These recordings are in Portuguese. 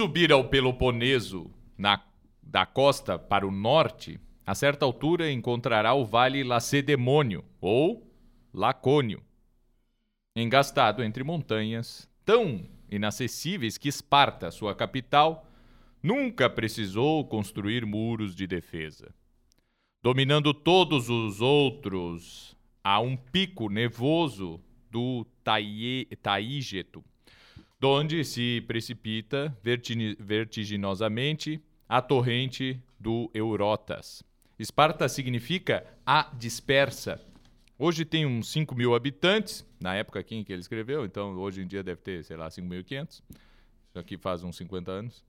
subir ao Peloponeso, na, da costa para o norte, a certa altura encontrará o vale Lacedemônio, ou Lacônio, engastado entre montanhas tão inacessíveis que Esparta, sua capital, nunca precisou construir muros de defesa. Dominando todos os outros a um pico nevoso do Taígeto, donde se precipita vertiginosamente a torrente do Eurotas. Esparta significa a dispersa. Hoje tem uns 5 mil habitantes, na época em que ele escreveu, então hoje em dia deve ter, sei lá, 5.500. Isso aqui faz uns 50 anos.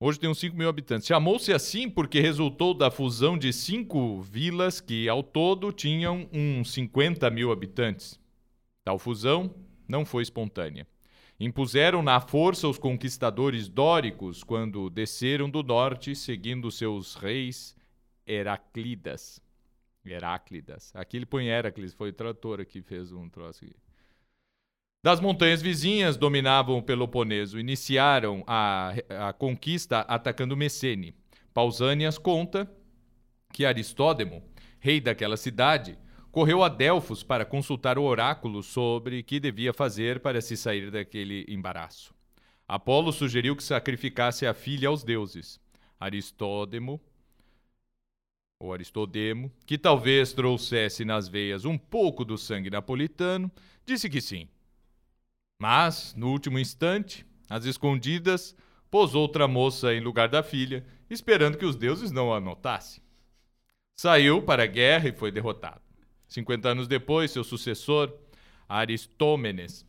Hoje tem uns 5 mil habitantes. Chamou-se assim porque resultou da fusão de cinco vilas que, ao todo, tinham uns 50 mil habitantes. Tal fusão não foi espontânea. Impuseram na força os conquistadores dóricos quando desceram do norte, seguindo seus reis Heraclidas. Heráclidas. Aqui ele põe Heracles, foi o trator que fez um troço aqui. Das montanhas vizinhas dominavam o Peloponeso. Iniciaram a, a conquista atacando Messene. Pausanias conta que Aristódemo, rei daquela cidade, correu a Delfos para consultar o oráculo sobre que devia fazer para se sair daquele embaraço. Apolo sugeriu que sacrificasse a filha aos deuses. Aristódemo, ou Aristodemo, que talvez trouxesse nas veias um pouco do sangue napolitano, disse que sim. Mas, no último instante, às escondidas, pôs outra moça em lugar da filha, esperando que os deuses não a notassem. Saiu para a guerra e foi derrotado. Cinquenta anos depois, seu sucessor, Aristômenes,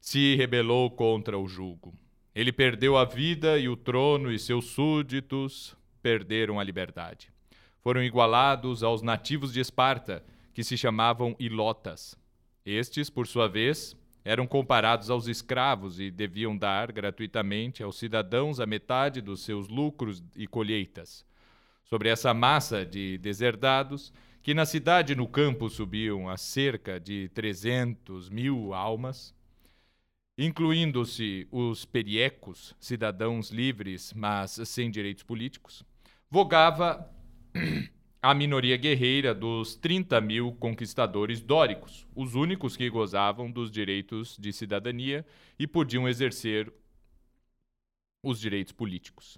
se rebelou contra o jugo. Ele perdeu a vida e o trono, e seus súditos perderam a liberdade. Foram igualados aos nativos de Esparta, que se chamavam ilotas. Estes, por sua vez, eram comparados aos escravos e deviam dar gratuitamente aos cidadãos a metade dos seus lucros e colheitas. Sobre essa massa de deserdados, que na cidade no campo subiam a cerca de 300 mil almas, incluindo-se os periecos, cidadãos livres, mas sem direitos políticos, vogava a minoria guerreira dos 30 mil conquistadores dóricos, os únicos que gozavam dos direitos de cidadania e podiam exercer os direitos políticos.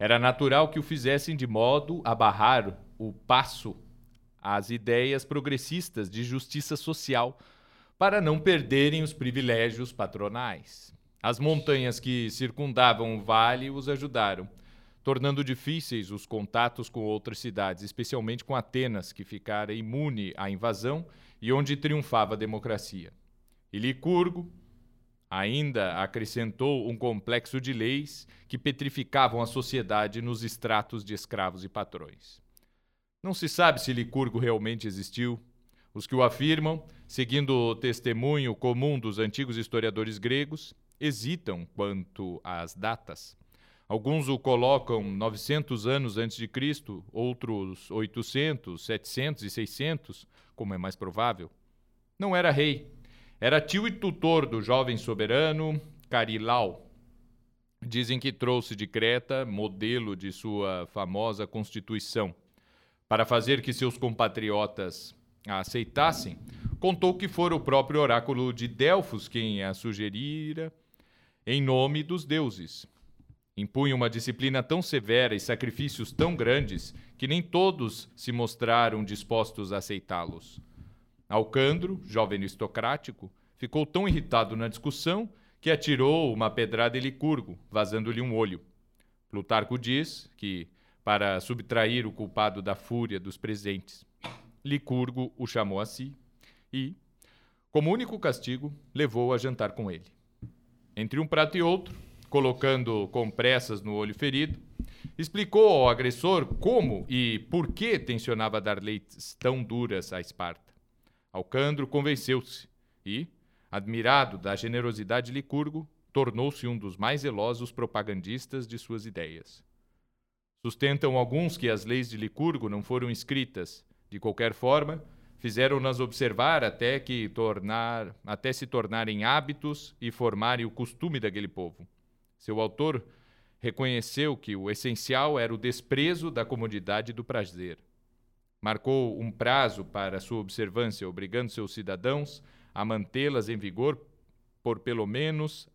Era natural que o fizessem de modo a barrar o passo às ideias progressistas de justiça social, para não perderem os privilégios patronais. As montanhas que circundavam o vale os ajudaram tornando difíceis os contatos com outras cidades, especialmente com Atenas, que ficara imune à invasão e onde triunfava a democracia. E Licurgo ainda acrescentou um complexo de leis que petrificavam a sociedade nos estratos de escravos e patrões. Não se sabe se Licurgo realmente existiu. Os que o afirmam, seguindo o testemunho comum dos antigos historiadores gregos, hesitam quanto às datas. Alguns o colocam 900 anos antes de Cristo, outros 800, 700 e 600, como é mais provável. Não era rei, era tio e tutor do jovem soberano Carilau. Dizem que trouxe de Creta modelo de sua famosa constituição. Para fazer que seus compatriotas a aceitassem, contou que fora o próprio oráculo de Delfos quem a sugerira em nome dos deuses. Impunha uma disciplina tão severa e sacrifícios tão grandes que nem todos se mostraram dispostos a aceitá-los. Alcandro, jovem aristocrático, ficou tão irritado na discussão que atirou uma pedrada em Licurgo, vazando-lhe um olho. Plutarco diz que, para subtrair o culpado da fúria dos presentes, Licurgo o chamou a si e, como único castigo, levou-o a jantar com ele. Entre um prato e outro, colocando compressas no olho ferido, explicou ao agressor como e por que tensionava dar leis tão duras a Esparta. Alcandro convenceu-se e, admirado da generosidade de Licurgo, tornou-se um dos mais zelosos propagandistas de suas ideias. Sustentam alguns que as leis de Licurgo não foram escritas, de qualquer forma, fizeram-nas observar até que tornar, até se tornarem hábitos e formarem o costume daquele povo. Seu autor reconheceu que o essencial era o desprezo da comodidade e do prazer. Marcou um prazo para sua observância, obrigando seus cidadãos a mantê-las em vigor por pelo menos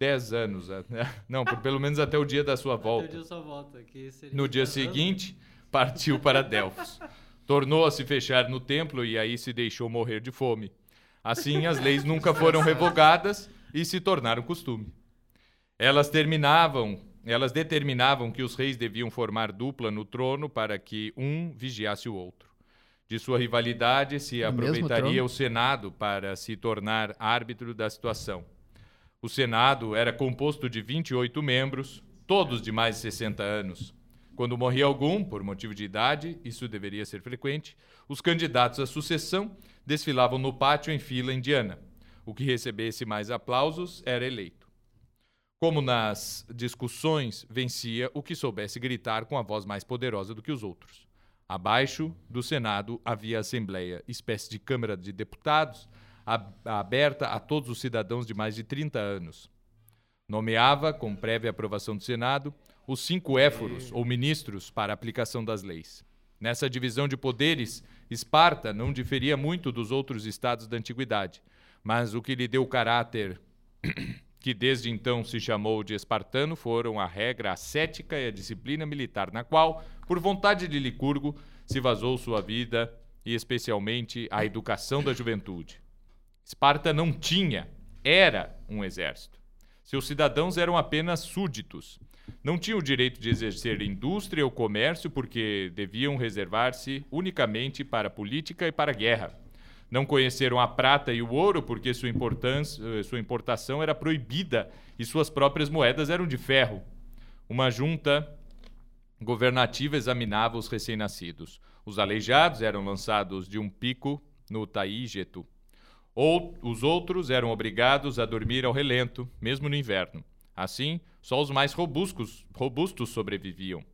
10 anos. Né? Não, por pelo menos até o dia da sua volta. Até o dia da sua volta no dia seguinte, partiu para Delfos. Tornou a se fechar no templo e aí se deixou morrer de fome. Assim, as leis nunca foram revogadas e se tornaram costume. Elas terminavam, elas determinavam que os reis deviam formar dupla no trono para que um vigiasse o outro. De sua rivalidade se aproveitaria o Senado para se tornar árbitro da situação. O Senado era composto de 28 membros, todos de mais de 60 anos. Quando morria algum, por motivo de idade, isso deveria ser frequente, os candidatos à sucessão desfilavam no pátio em fila indiana. O que recebesse mais aplausos era eleito. Como nas discussões, vencia o que soubesse gritar com a voz mais poderosa do que os outros. Abaixo do Senado havia a Assembleia, espécie de Câmara de Deputados, aberta a todos os cidadãos de mais de 30 anos. Nomeava, com prévia aprovação do Senado, os cinco éforos, ou ministros, para aplicação das leis. Nessa divisão de poderes, Esparta não diferia muito dos outros estados da antiguidade, mas o que lhe deu caráter que desde então se chamou de espartano foram a regra ascética e a disciplina militar, na qual, por vontade de Licurgo, se vazou sua vida e especialmente a educação da juventude. Esparta não tinha, era um exército. Seus cidadãos eram apenas súditos. Não tinham o direito de exercer indústria ou comércio porque deviam reservar-se unicamente para a política e para a guerra. Não conheceram a prata e o ouro porque sua, eh, sua importação era proibida e suas próprias moedas eram de ferro. Uma junta governativa examinava os recém-nascidos. Os aleijados eram lançados de um pico no Taígeto. Ou, os outros eram obrigados a dormir ao relento, mesmo no inverno. Assim, só os mais robustos, robustos sobreviviam.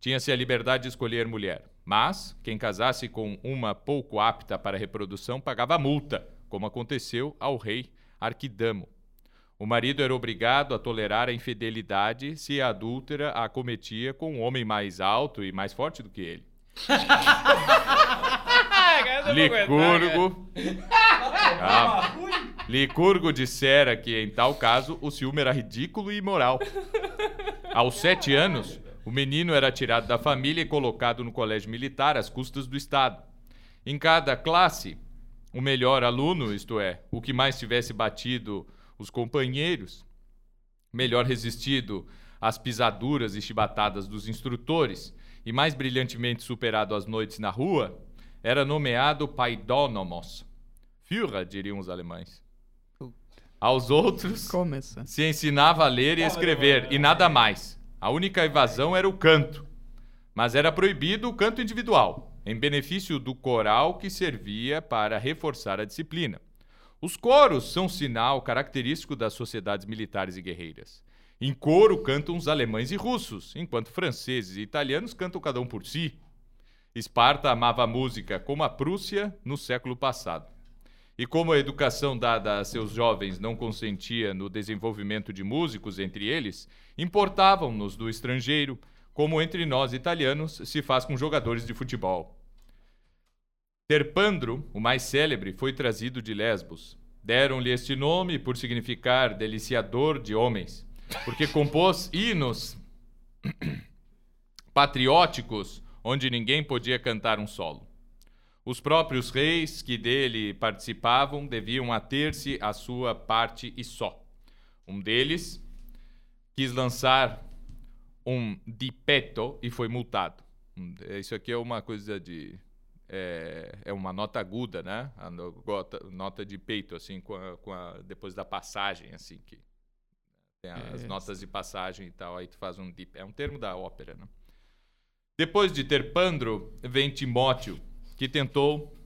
Tinha-se a liberdade de escolher mulher. Mas quem casasse com uma pouco apta para reprodução pagava multa, como aconteceu ao rei Arquidamo. O marido era obrigado a tolerar a infidelidade se a adúltera a cometia com um homem mais alto e mais forte do que ele. Licurgo. Ah, Licurgo dissera que, em tal caso, o ciúme era ridículo e imoral. Aos sete anos, o menino era tirado da família e colocado no colégio militar às custas do Estado. Em cada classe, o melhor aluno, isto é, o que mais tivesse batido os companheiros, melhor resistido às pisaduras e chibatadas dos instrutores e mais brilhantemente superado as noites na rua, era nomeado paidónomos. Führer, diriam os alemães. Aos outros, Começa. se ensinava a ler e escrever, e nada mais. A única evasão era o canto, mas era proibido o canto individual, em benefício do coral que servia para reforçar a disciplina. Os coros são sinal característico das sociedades militares e guerreiras. Em coro cantam os alemães e russos, enquanto franceses e italianos cantam cada um por si. Esparta amava a música como a Prússia no século passado. E como a educação dada a seus jovens não consentia no desenvolvimento de músicos entre eles, importavam-nos do estrangeiro, como entre nós italianos se faz com jogadores de futebol. Terpandro, o mais célebre, foi trazido de Lesbos. Deram-lhe este nome por significar deliciador de homens, porque compôs hinos patrióticos onde ninguém podia cantar um solo. Os próprios reis que dele participavam deviam ater-se à sua parte e só. Um deles quis lançar um dipeto e foi multado. Isso aqui é uma coisa de. É, é uma nota aguda, né? A nota de peito, assim, com a, com a, depois da passagem, assim, que tem as é. notas de passagem e tal. Aí tu faz um dip. É um termo da ópera, né? Depois de ter Pandro, vem Timóteo que tentou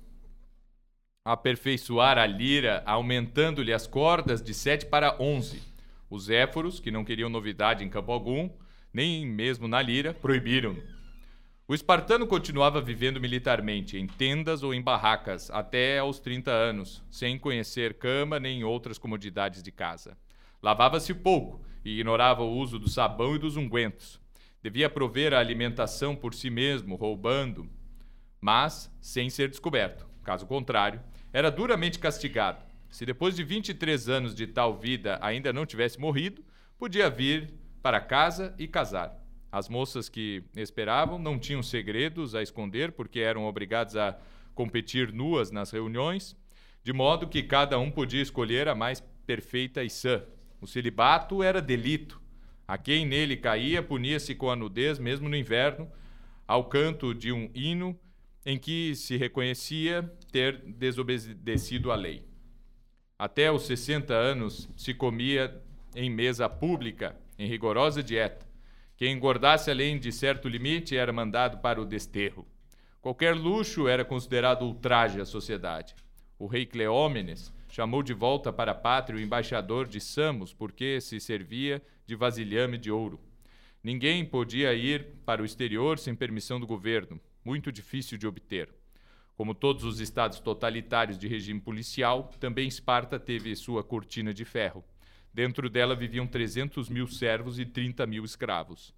aperfeiçoar a lira, aumentando-lhe as cordas de sete para onze. Os éforos, que não queriam novidade em campo algum, nem mesmo na lira, proibiram. O espartano continuava vivendo militarmente, em tendas ou em barracas, até aos 30 anos, sem conhecer cama nem outras comodidades de casa. Lavava-se pouco e ignorava o uso do sabão e dos ungüentos. Devia prover a alimentação por si mesmo, roubando, mas sem ser descoberto. Caso contrário, era duramente castigado. Se depois de 23 anos de tal vida ainda não tivesse morrido, podia vir para casa e casar. As moças que esperavam não tinham segredos a esconder, porque eram obrigadas a competir nuas nas reuniões, de modo que cada um podia escolher a mais perfeita e sã. O celibato era delito. A quem nele caía punia-se com a nudez, mesmo no inverno, ao canto de um hino em que se reconhecia ter desobedecido a lei. Até os 60 anos se comia em mesa pública, em rigorosa dieta. Quem engordasse além de certo limite era mandado para o desterro. Qualquer luxo era considerado ultraje à sociedade. O rei Cleómenes chamou de volta para a pátria o embaixador de Samos, porque se servia de vasilhame de ouro. Ninguém podia ir para o exterior sem permissão do governo, muito difícil de obter. Como todos os estados totalitários de regime policial, também Esparta teve sua cortina de ferro. Dentro dela viviam 300 mil servos e 30 mil escravos.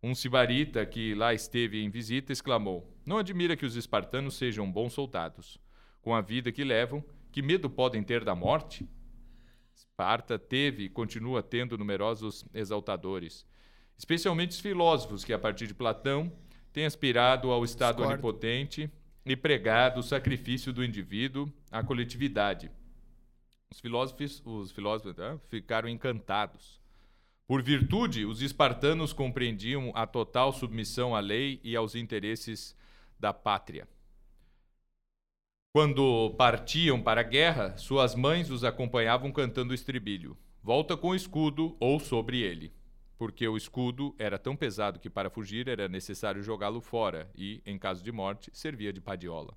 Um sibarita que lá esteve em visita exclamou: Não admira que os espartanos sejam bons soldados. Com a vida que levam, que medo podem ter da morte? Esparta teve e continua tendo numerosos exaltadores, especialmente os filósofos que, a partir de Platão, têm aspirado ao Estado Discordo. onipotente e pregado o sacrifício do indivíduo à coletividade os filósofos, os filósofos né, ficaram encantados. Por virtude, os espartanos compreendiam a total submissão à lei e aos interesses da pátria. Quando partiam para a guerra, suas mães os acompanhavam cantando o estribilho: Volta com o escudo ou sobre ele. Porque o escudo era tão pesado que para fugir era necessário jogá-lo fora e, em caso de morte, servia de padiola.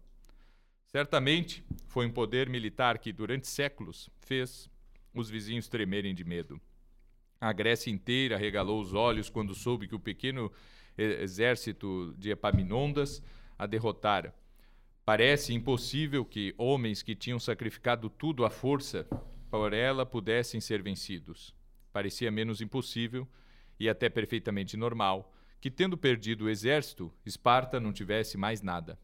Certamente foi um poder militar que, durante séculos, fez os vizinhos tremerem de medo. A Grécia inteira regalou os olhos quando soube que o pequeno exército de Epaminondas a derrotara. Parece impossível que homens que tinham sacrificado tudo à força por ela pudessem ser vencidos. Parecia menos impossível e até perfeitamente normal que, tendo perdido o exército, Esparta não tivesse mais nada.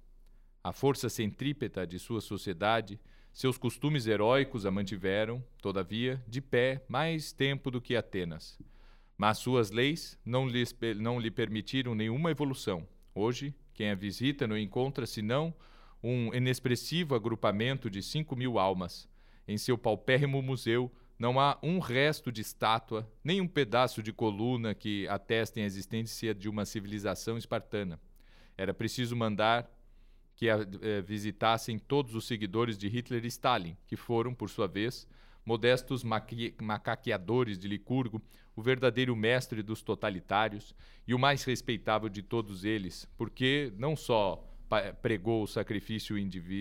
A força centrípeta de sua sociedade, seus costumes heróicos a mantiveram, todavia, de pé mais tempo do que Atenas. Mas suas leis não, lhes, não lhe permitiram nenhuma evolução. Hoje, quem a visita não encontra senão um inexpressivo agrupamento de cinco mil almas. Em seu paupérrimo museu não há um resto de estátua, nem um pedaço de coluna que atestem a existência de uma civilização espartana. Era preciso mandar que a, eh, visitassem todos os seguidores de Hitler e Stalin, que foram, por sua vez, modestos macaqueadores de Licurgo, o verdadeiro mestre dos totalitários e o mais respeitável de todos eles, porque não só pregou o sacrifício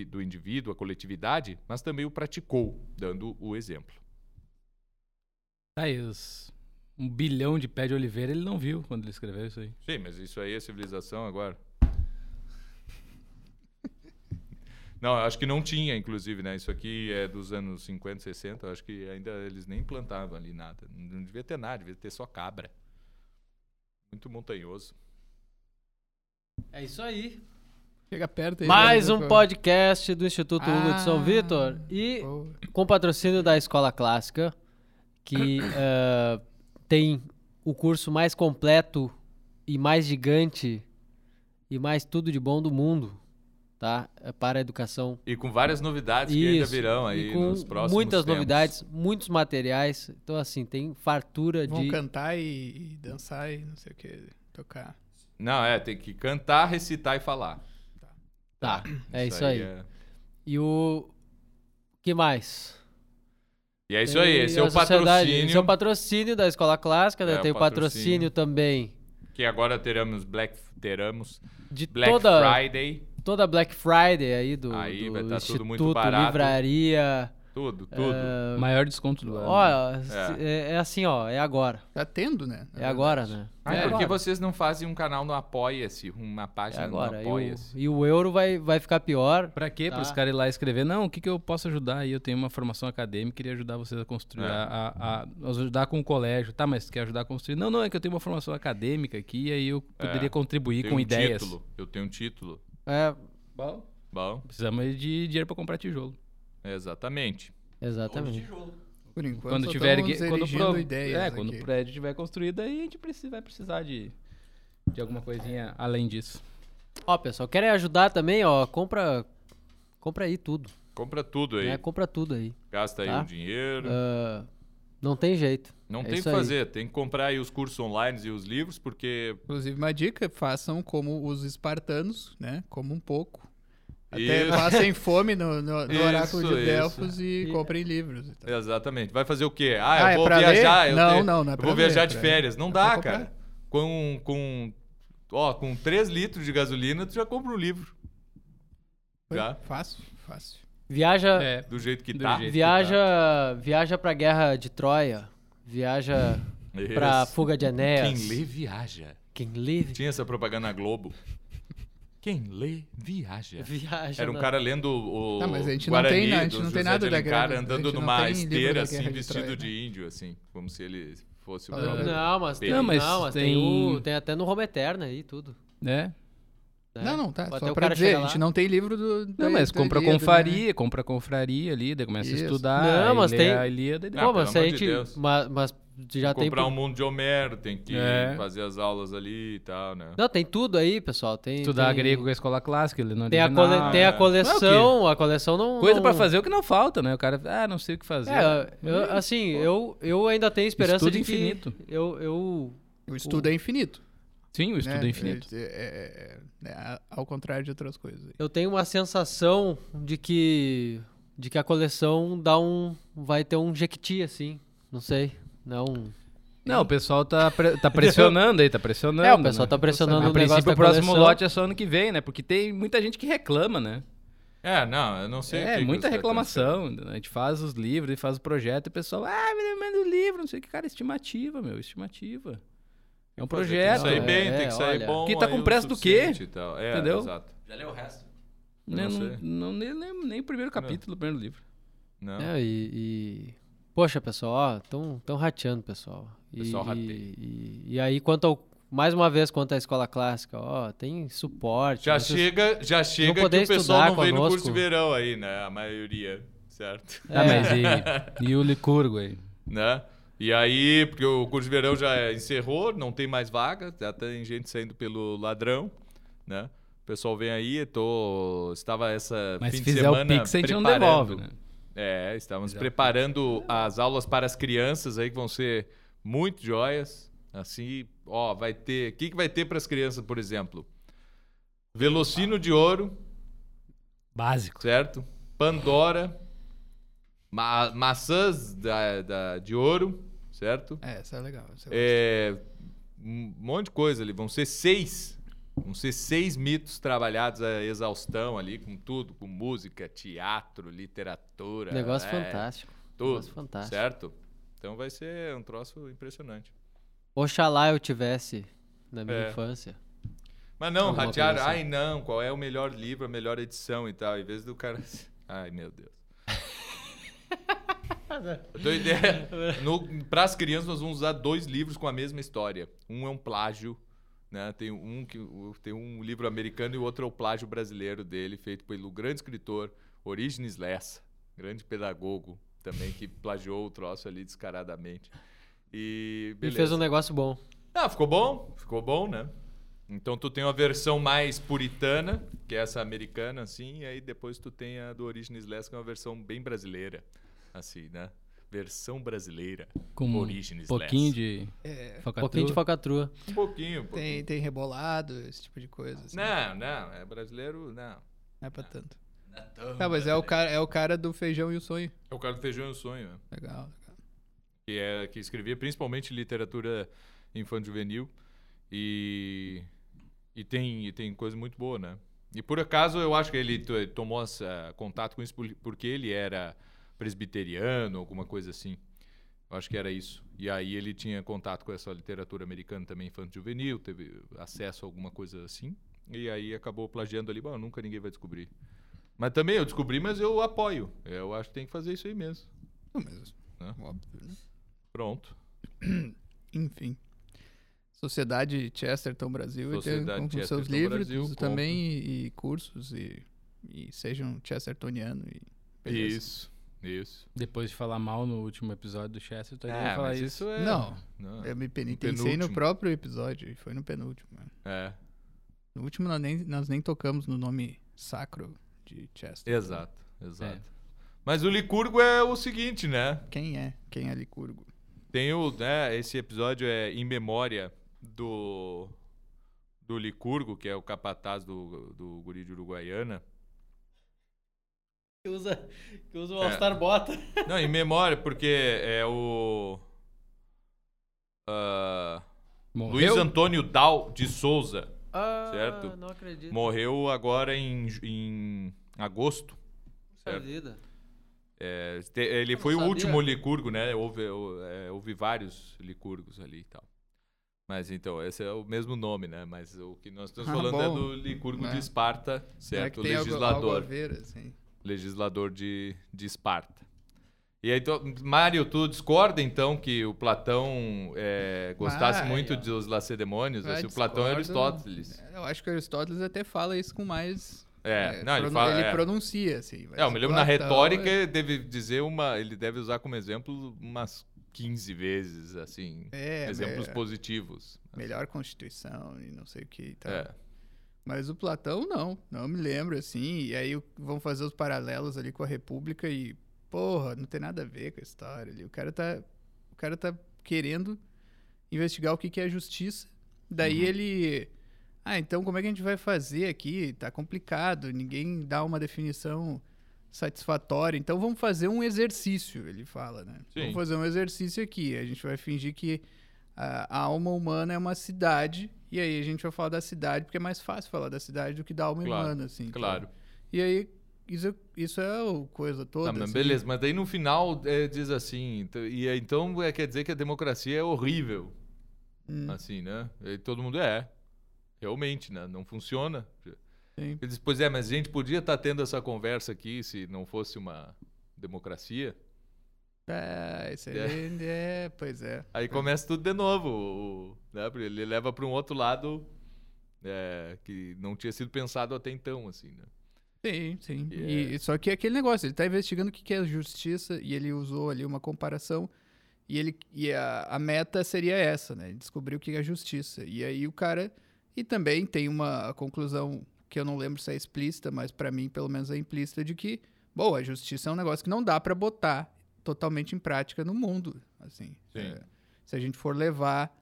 do indivíduo, a coletividade, mas também o praticou, dando o exemplo. Aí, os um bilhão de pé de oliveira ele não viu quando ele escreveu isso aí. Sim, mas isso aí é civilização agora. Não, acho que não tinha, inclusive, né? Isso aqui é dos anos 50, 60. Acho que ainda eles nem plantavam ali nada. Não devia ter nada, devia ter só cabra. Muito montanhoso. É isso aí. Chega perto aí. Mais um podcast do Instituto ah, Hugo de São Vitor. E boa. com patrocínio da Escola Clássica, que uh, tem o curso mais completo e mais gigante e mais tudo de bom do mundo tá? É para a educação. E com várias novidades Isso. que ainda virão aí nos próximos Muitas tempos. novidades, muitos materiais. Então, assim, tem fartura Vão de. cantar e, e, dançar e não sei o que, tocar. Não, é, tem que cantar, recitar e falar. Tá, tá é isso, isso aí. É... E o. que mais? E é isso aí, esse é o patrocínio. Esse é o patrocínio da Escola Clássica, né? É, tem o patrocínio. patrocínio também. Que agora teremos Black. Teremos. De Black toda... Friday toda Black Friday aí do, aí do vai tá tudo muito barato. Livraria. Tudo, tudo. É, Maior desconto do ano. Ó, é. é assim, ó, é agora. Tá tendo, né? É agora, né? Ah, é por que agora. vocês não fazem um canal no Apoia-se? Uma É página no agora. E o, Apoia-se? e o euro vai, vai ficar pior. Pra quê? Tá. Para os caras ir lá escrever, não, o que, que eu posso ajudar aí? Eu tenho uma formação acadêmica, queria ajudar vocês a construir, É. a, a- a- ajudar com o colégio. Tá, mas quer ajudar a construir? Não, não, é que eu tenho uma formação acadêmica aqui e aí eu poderia É. contribuir Tenho com um ideias. título. Eu tenho um título. É, Bom, Bom, precisamos de dinheiro pra comprar tijolo. Exatamente. exatamente. Por enquanto, Quando tiver quando, pro- ideias é, quando aqui. o prédio estiver construído, aí a gente precisa, vai precisar de, de alguma coisinha além disso. Ó, pessoal, querem ajudar também, ó, compra compra aí tudo, Compra tudo aí. né? Compra tudo aí. Gasta aí Tá. o dinheiro. Ah, não tem jeito. Não é tem o que aí. fazer. Tem que comprar aí os cursos online e os livros, porque Inclusive, uma dica, façam como os espartanos, né? Como um pouco. Até Isso. passem fome no, no- no Isso, oráculo de isso. Delfos e E- comprem livros. e tal. Exatamente. Vai fazer o quê? Ah, Ah, eu é vou pra viajar. Eu Não, tenho- não, não é Eu vou ler, viajar é de férias. Não é dá, cara. Com, com, ó, com 3 litros de gasolina, tu já compra um livro. Foi Já? Fácil, fácil. Viaja, É, Do jeito que Do tá. jeito que viaja, viaja pra guerra de Troia. Viaja pra Isso. fuga de Enéas. Quem lê, viaja. Quem lê, Tinha essa propaganda na Globo. Quem lê, viaja. viaja. Era um na- cara lendo o Tá, mas a gente não Guarani tem, né? A gente não José tem nada da Alencar guerra- a andando não numa tem esteira, assim, de vestido Troia, de né? índio, assim. Como se ele fosse o Ah, próprio. Não, mas tem, Não, não, mas tem, tem- o, tem até no Roma Eterna aí tudo. né? né? Não, não, tá. Só pra cara dizer, a gente não tem livro do. da- Não, mas da compra Ilíada, com né? faria, compra com faria ali, daí começa Isso. a estudar. Não, mas lê tem- a Ilíada e Ah, mas a gente. Deus. mas, mas já tem. comprar um mundo de Homero, tem que É. fazer as aulas ali e tal, né? Não, tem tudo aí, pessoal. Tem, Estudar tem, grego com a escola clássica, ele não Tem a, cole- tem a é. coleção, a coleção não. Coisa não... pra fazer o que não falta, né? O cara, ah, não sei o que fazer. É, eu- assim, eu, eu ainda tenho esperança Estudo de que infinito. eu, eu O estudo é infinito. Sim, o estudo né? é infinito. É, é- é- é ao contrário de outras coisas. eu tenho uma sensação de que de que a coleção dá um vai ter um jequiti assim, não sei, não. Não, o pessoal tá, pre- tá pressionando aí, tá pressionando. É, o pessoal né? tá pressionando A o negócio princípio, da o próximo coleção. lote é só ano que vem, né? Porque tem muita gente que reclama, né? É, não, eu não sei. o É, que muita tá reclamação. A gente faz os livros e faz o projeto e o pessoal, ah, me manda o livro, não sei o que. Cara, estimativa, meu, estimativa. É um projeto. Tem que sair É, bem, tem que sair olha. bom. Que tá com pressa do quê? É, Entendeu? Exato. Já leu o resto? Né, não Não, não, nem, nem, nem o primeiro capítulo do primeiro livro. Não. É, e, e- poxa, pessoal, ó, tão tão rateando, pessoal. E, Pessoal rateia. e, e aí quanto ao, mais uma vez quanto à escola clássica, ó, tem suporte. Já chega, já chega que o pessoal não vem no curso de conosco. verão aí, né? A maioria, certo? É. mas e, e o Licurgo aí? né? E aí, porque o curso de verão já encerrou, não tem mais vaga, já tem gente saindo pelo ladrão, né? O pessoal vem aí, tô estava essa Mas fim se de fizer o semana Pix, a gente não devolve, né? É, estávamos preparando as aulas para as crianças aí que vão ser muito joias. Assim, ó, vai ter, o que que vai ter para as crianças, por exemplo? Velocino de ouro, Básico. certo? Pandora, ma maçãs da, da- de ouro, certo? É, essa é legal. essa É, um monte de coisa ali. Vão ser seis. Vão ser seis mitos trabalhados a exaustão ali, com tudo, com música, teatro, literatura. Negócio é, fantástico. Tudo. Negócio fantástico. Certo? Então vai ser um troço impressionante. Oxalá eu tivesse na minha É. infância. Mas não, Alguma ratear, assim. ai não, qual é o melhor livro, a melhor edição e tal. Em vez do cara. Ai, meu Deus. Ideia. Para as crianças, nós vamos usar dois livros com a mesma história. Um é um plágio, né? Tem um, que, tem um livro americano e o outro é o plágio brasileiro dele, feito pelo grande escritor Orígenes Lessa, grande pedagogo também, que plagiou o troço ali descaradamente. E, E beleza. fez um negócio bom. Ah, ficou bom? Ficou bom, né? Então tu tem uma versão mais puritana, que é essa americana, assim, e aí depois tu tem a do Origins Less, que é uma versão bem brasileira, assim, né? Versão brasileira. Com Origins um pouquinho de É, Um pouquinho de falcatrua. Um pouquinho, um pouquinho. tem, tem rebolado, esse tipo de coisa. assim. Não, não, é brasileiro, não. Não é pra tanto. Não é tão Tá, mas é o, cara, é o cara do feijão e o sonho. É o cara do Feijão e o Sonho, né? Legal, legal. que, é, que escrevia principalmente literatura infanto-juvenil e, e, tem, e tem coisa muito boa, né? E por acaso eu acho que ele to- tomou essa- contato com isso por- porque ele era presbiteriano, alguma coisa assim. Eu acho que era isso. E aí ele tinha contato com essa literatura americana também infanto-juvenil, teve acesso a alguma coisa assim. E aí acabou plagiando ali. Bom, nunca ninguém vai descobrir. Mas também eu descobri, mas eu apoio. Eu acho que tem que fazer isso aí mesmo. Não, mas, Né? óbvio, né? Pronto. Enfim. Sociedade Chesterton Brasil e tem Sociedade com, seus livros Brasil, também e, e cursos e, e sejam Chestertoniano e beleza. Isso, isso. Depois de falar mal no último episódio do Chester, eu ia É, falar mas isso. isso é. Não, Não, eu me penitenciei no penúltimo. próprio episódio e foi no penúltimo. né? É, No último nós nem, nós nem tocamos no nome sacro de Chester. exato, exato. É. Mas o Licurgo é o seguinte, né? Quem é? Quem é Licurgo? Tem o, né, esse episódio é em memória do do Licurgo, que é o capataz do, do guri de Uruguaiana. Que usa, que usa o É. All-Star Bota. Não, em memória, porque é o Morreu? Luiz Antônio Dal de Souza. Ah, Certo. não acredito. Morreu agora em, em agosto. Certo. É, te- ele foi o sabia. último licurgo, né? Houve, o- é, houve vários licurgos ali e tal. Mas então, esse é o mesmo nome, né? Mas o que nós estamos Ah, falando é bom. do licurgo É. de Esparta, Será certo? que tem algo, algo a legislador. ver, assim? Legislador de, de Esparta. E aí, então, Mário, tu discorda então que o Platão é, gostasse Ah, muito ó. dos lacedemônios? Ah, Assim, o Platão é. Aristóteles. Eu acho que Aristóteles até fala isso com mais. É, é, não, ele fala. é. pronuncia, assim. É, eu me lembro na Platão retórica, é- ele deve dizer uma. Ele deve usar como exemplo umas 15 vezes, assim. É, exemplos me- positivos. melhor constituição e não sei o que e tal. É. Mas o Platão, não. Não me lembro, assim. E aí vão fazer os paralelos ali com a República e, porra, não tem nada a ver com a história ali. O cara tá, o cara tá querendo investigar o que, que é justiça. Daí Uhum. ele. Ah, então como é que a gente vai fazer aqui? Tá complicado, ninguém dá uma definição satisfatória. Então vamos fazer um exercício, ele fala, né? Sim. Vamos fazer um exercício aqui. A gente vai fingir que a, a alma humana é uma cidade, e aí a gente vai falar da cidade, porque é mais fácil falar da cidade do que da alma Claro, humana, assim. Claro. E aí, isso, isso é o coisa toda. Tá, mas assim. beleza, mas daí no final é, diz assim, então- e então é, quer dizer que a democracia é horrível, Hum, assim, né? E todo mundo é, realmente, né? Não funciona. sim. Ele diz, pois é, mas a gente podia estar tendo essa conversa aqui se não fosse uma democracia. É, isso aí é. pois é. Aí começa tudo de novo, o- né? Ele leva para um outro lado é, que não tinha sido pensado até então, assim, né? Sim, sim. E E, é- só que é aquele negócio, ele tá investigando o que que é justiça e ele usou ali uma comparação e, ele, e a, a meta seria essa, né? Descobrir o que é justiça. E aí o cara... E também tem uma conclusão que eu não lembro se é explícita, mas pra mim pelo menos é implícita, de que, bom, a justiça é um negócio que não dá pra botar totalmente em prática no mundo, assim. Sim. É, se a gente for levar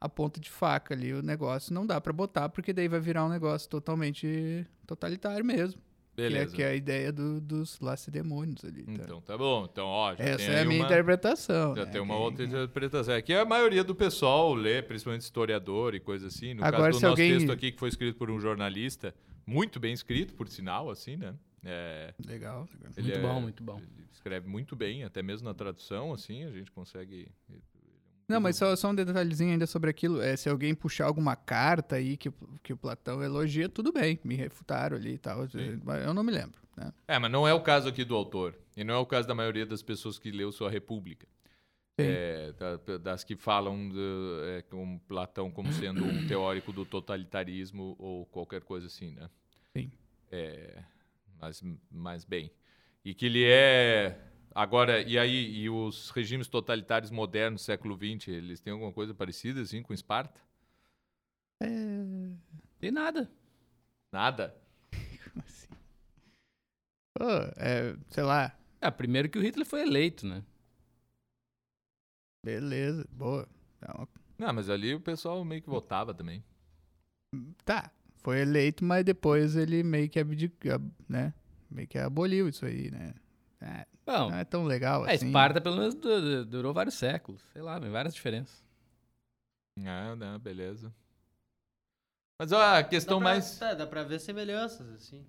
a ponta de faca ali o negócio, não dá pra botar, porque daí vai virar um negócio totalmente totalitário mesmo. Que é, Beleza. que é a ideia do- dos lacedemônios ali. tá? Então tá bom. Então, ó, Essa é a minha uma... interpretação. Já né? tem uma outra interpretação. Aqui a maioria do pessoal lê, principalmente historiador e coisa assim. No Agora, caso do nosso alguém- texto aqui, que foi escrito por um jornalista, muito bem escrito, por sinal, assim, né? É, Legal, legal. Muito é- bom, muito bom. Ele escreve muito bem, até mesmo na tradução, assim, a gente consegue... Não, mas só, só um detalhezinho ainda sobre aquilo. É, se alguém puxar alguma carta aí que, o- que o Platão elogia, tudo bem. Me refutaram ali e tal. Sim. Eu não me lembro. Né? É, mas não é o caso aqui do autor. E não é o caso da maioria das pessoas que leu sua República. Sim. É, da- das que falam de, é, com Platão como sendo um teórico do totalitarismo ou qualquer coisa assim, né? Sim. É, mas, mas bem. E que ele é. Agora, e aí, e os regimes totalitários modernos do século XX, eles têm alguma coisa parecida assim com Esparta? É... Tem nada. Nada? Como assim? Pô, é, sei lá. Ah, primeiro que o Hitler foi eleito, né? Beleza, boa. Então, Não, mas ali o pessoal meio que votava também. tá, foi eleito, mas depois ele meio que abdicou, né? Meio que aboliu isso aí, né? É, Bom, não é tão legal a assim. Esparta pelo menos du- du- durou vários séculos. Sei lá, tem várias diferenças. Ah, não, beleza. Mas ó, a questão dá pra, mais, tá, dá pra ver semelhanças, assim.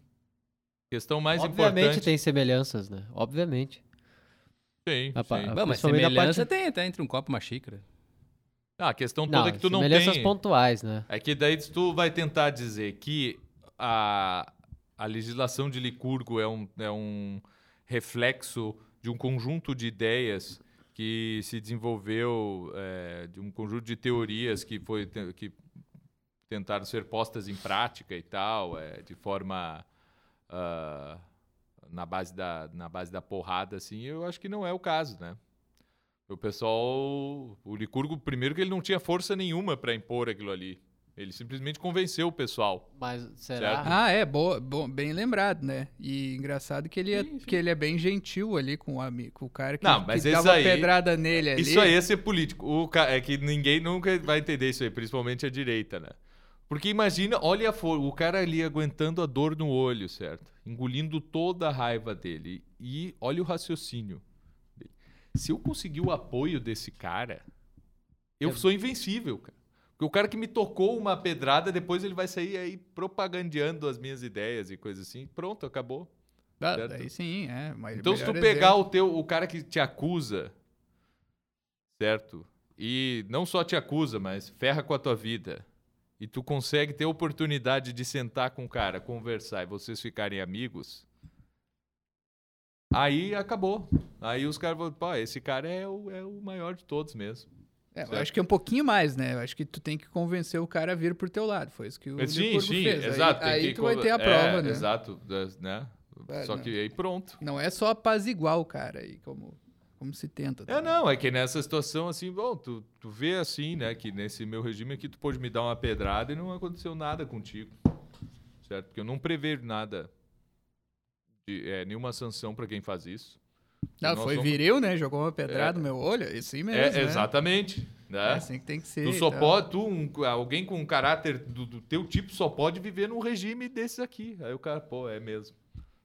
questão mais Obviamente importante. tem semelhanças, né? Obviamente. Sim, A pa- sim. Bom, mas semelhança parte- tem até entre um copo e uma xícara. Ah, a questão toda Não, é que tu não tem... pontuais, né? É que daí tu vai tentar dizer que a, a legislação de Licurgo é um, é um reflexo de um conjunto de ideias que se desenvolveu, é, de um conjunto de teorias que, foi, que tentaram ser postas em prática e tal, é, de forma ah, na, base da, na base da porrada, assim, eu acho que não é o caso, né? O pessoal, o Licurgo, primeiro que ele não tinha força nenhuma para impor aquilo ali. Ele simplesmente convenceu o pessoal. Mas será? Certo. Ah, é, boa, bom, bem lembrado, né? E engraçado que ele é, Sim, sim. que ele é bem gentil ali com o amigo, com o cara que, Não, mas que dava aí- pedrada nele ali. Isso aí é ser político. O É que ninguém nunca vai entender isso aí, principalmente a direita, né? Porque imagina, olha o cara ali aguentando a dor no olho, certo? Engolindo toda a raiva dele. E olha o raciocínio. Se eu conseguir o apoio desse cara, eu É. sou invencível, cara. Porque o cara que me tocou uma pedrada, depois ele vai sair aí propagandeando as minhas ideias e coisas assim. Pronto, acabou. Ah, certo. daí sim, é. Então, se tu pegar exemplo. o teu, o cara que te acusa, certo? E não só te acusa, mas ferra com a tua vida. E tu consegue ter a oportunidade de sentar com o cara, conversar e vocês ficarem amigos. Aí acabou. Aí os caras vão, pô, esse cara é o, é o maior de todos mesmo. É, eu acho que é um pouquinho mais, né? Eu acho que tu tem que convencer o cara a vir pro teu lado. Foi isso que o sim, sim, fez. Aí- exato. Aí, que tu vai ter a prova, é, né? Exato, né? É, Só não. que aí pronto. Não é só apaziguar o cara aí, como, como se tenta. É, também. não, é que nessa situação, assim, bom, tu, tu vê assim, né, que nesse meu regime aqui tu pode me dar uma pedrada e não aconteceu nada contigo, certo? Porque eu não prevejo nada, de, é, nenhuma sanção para quem faz isso. Não, foi somos- viril, né? Jogou uma pedrada É. no meu olho. É assim mesmo. É, né? exatamente, É né? assim que tem que ser. Tu só tá? pode, tu, um- alguém com um caráter do, do teu tipo só pode viver num regime desses aqui. Aí o cara, pô, é mesmo,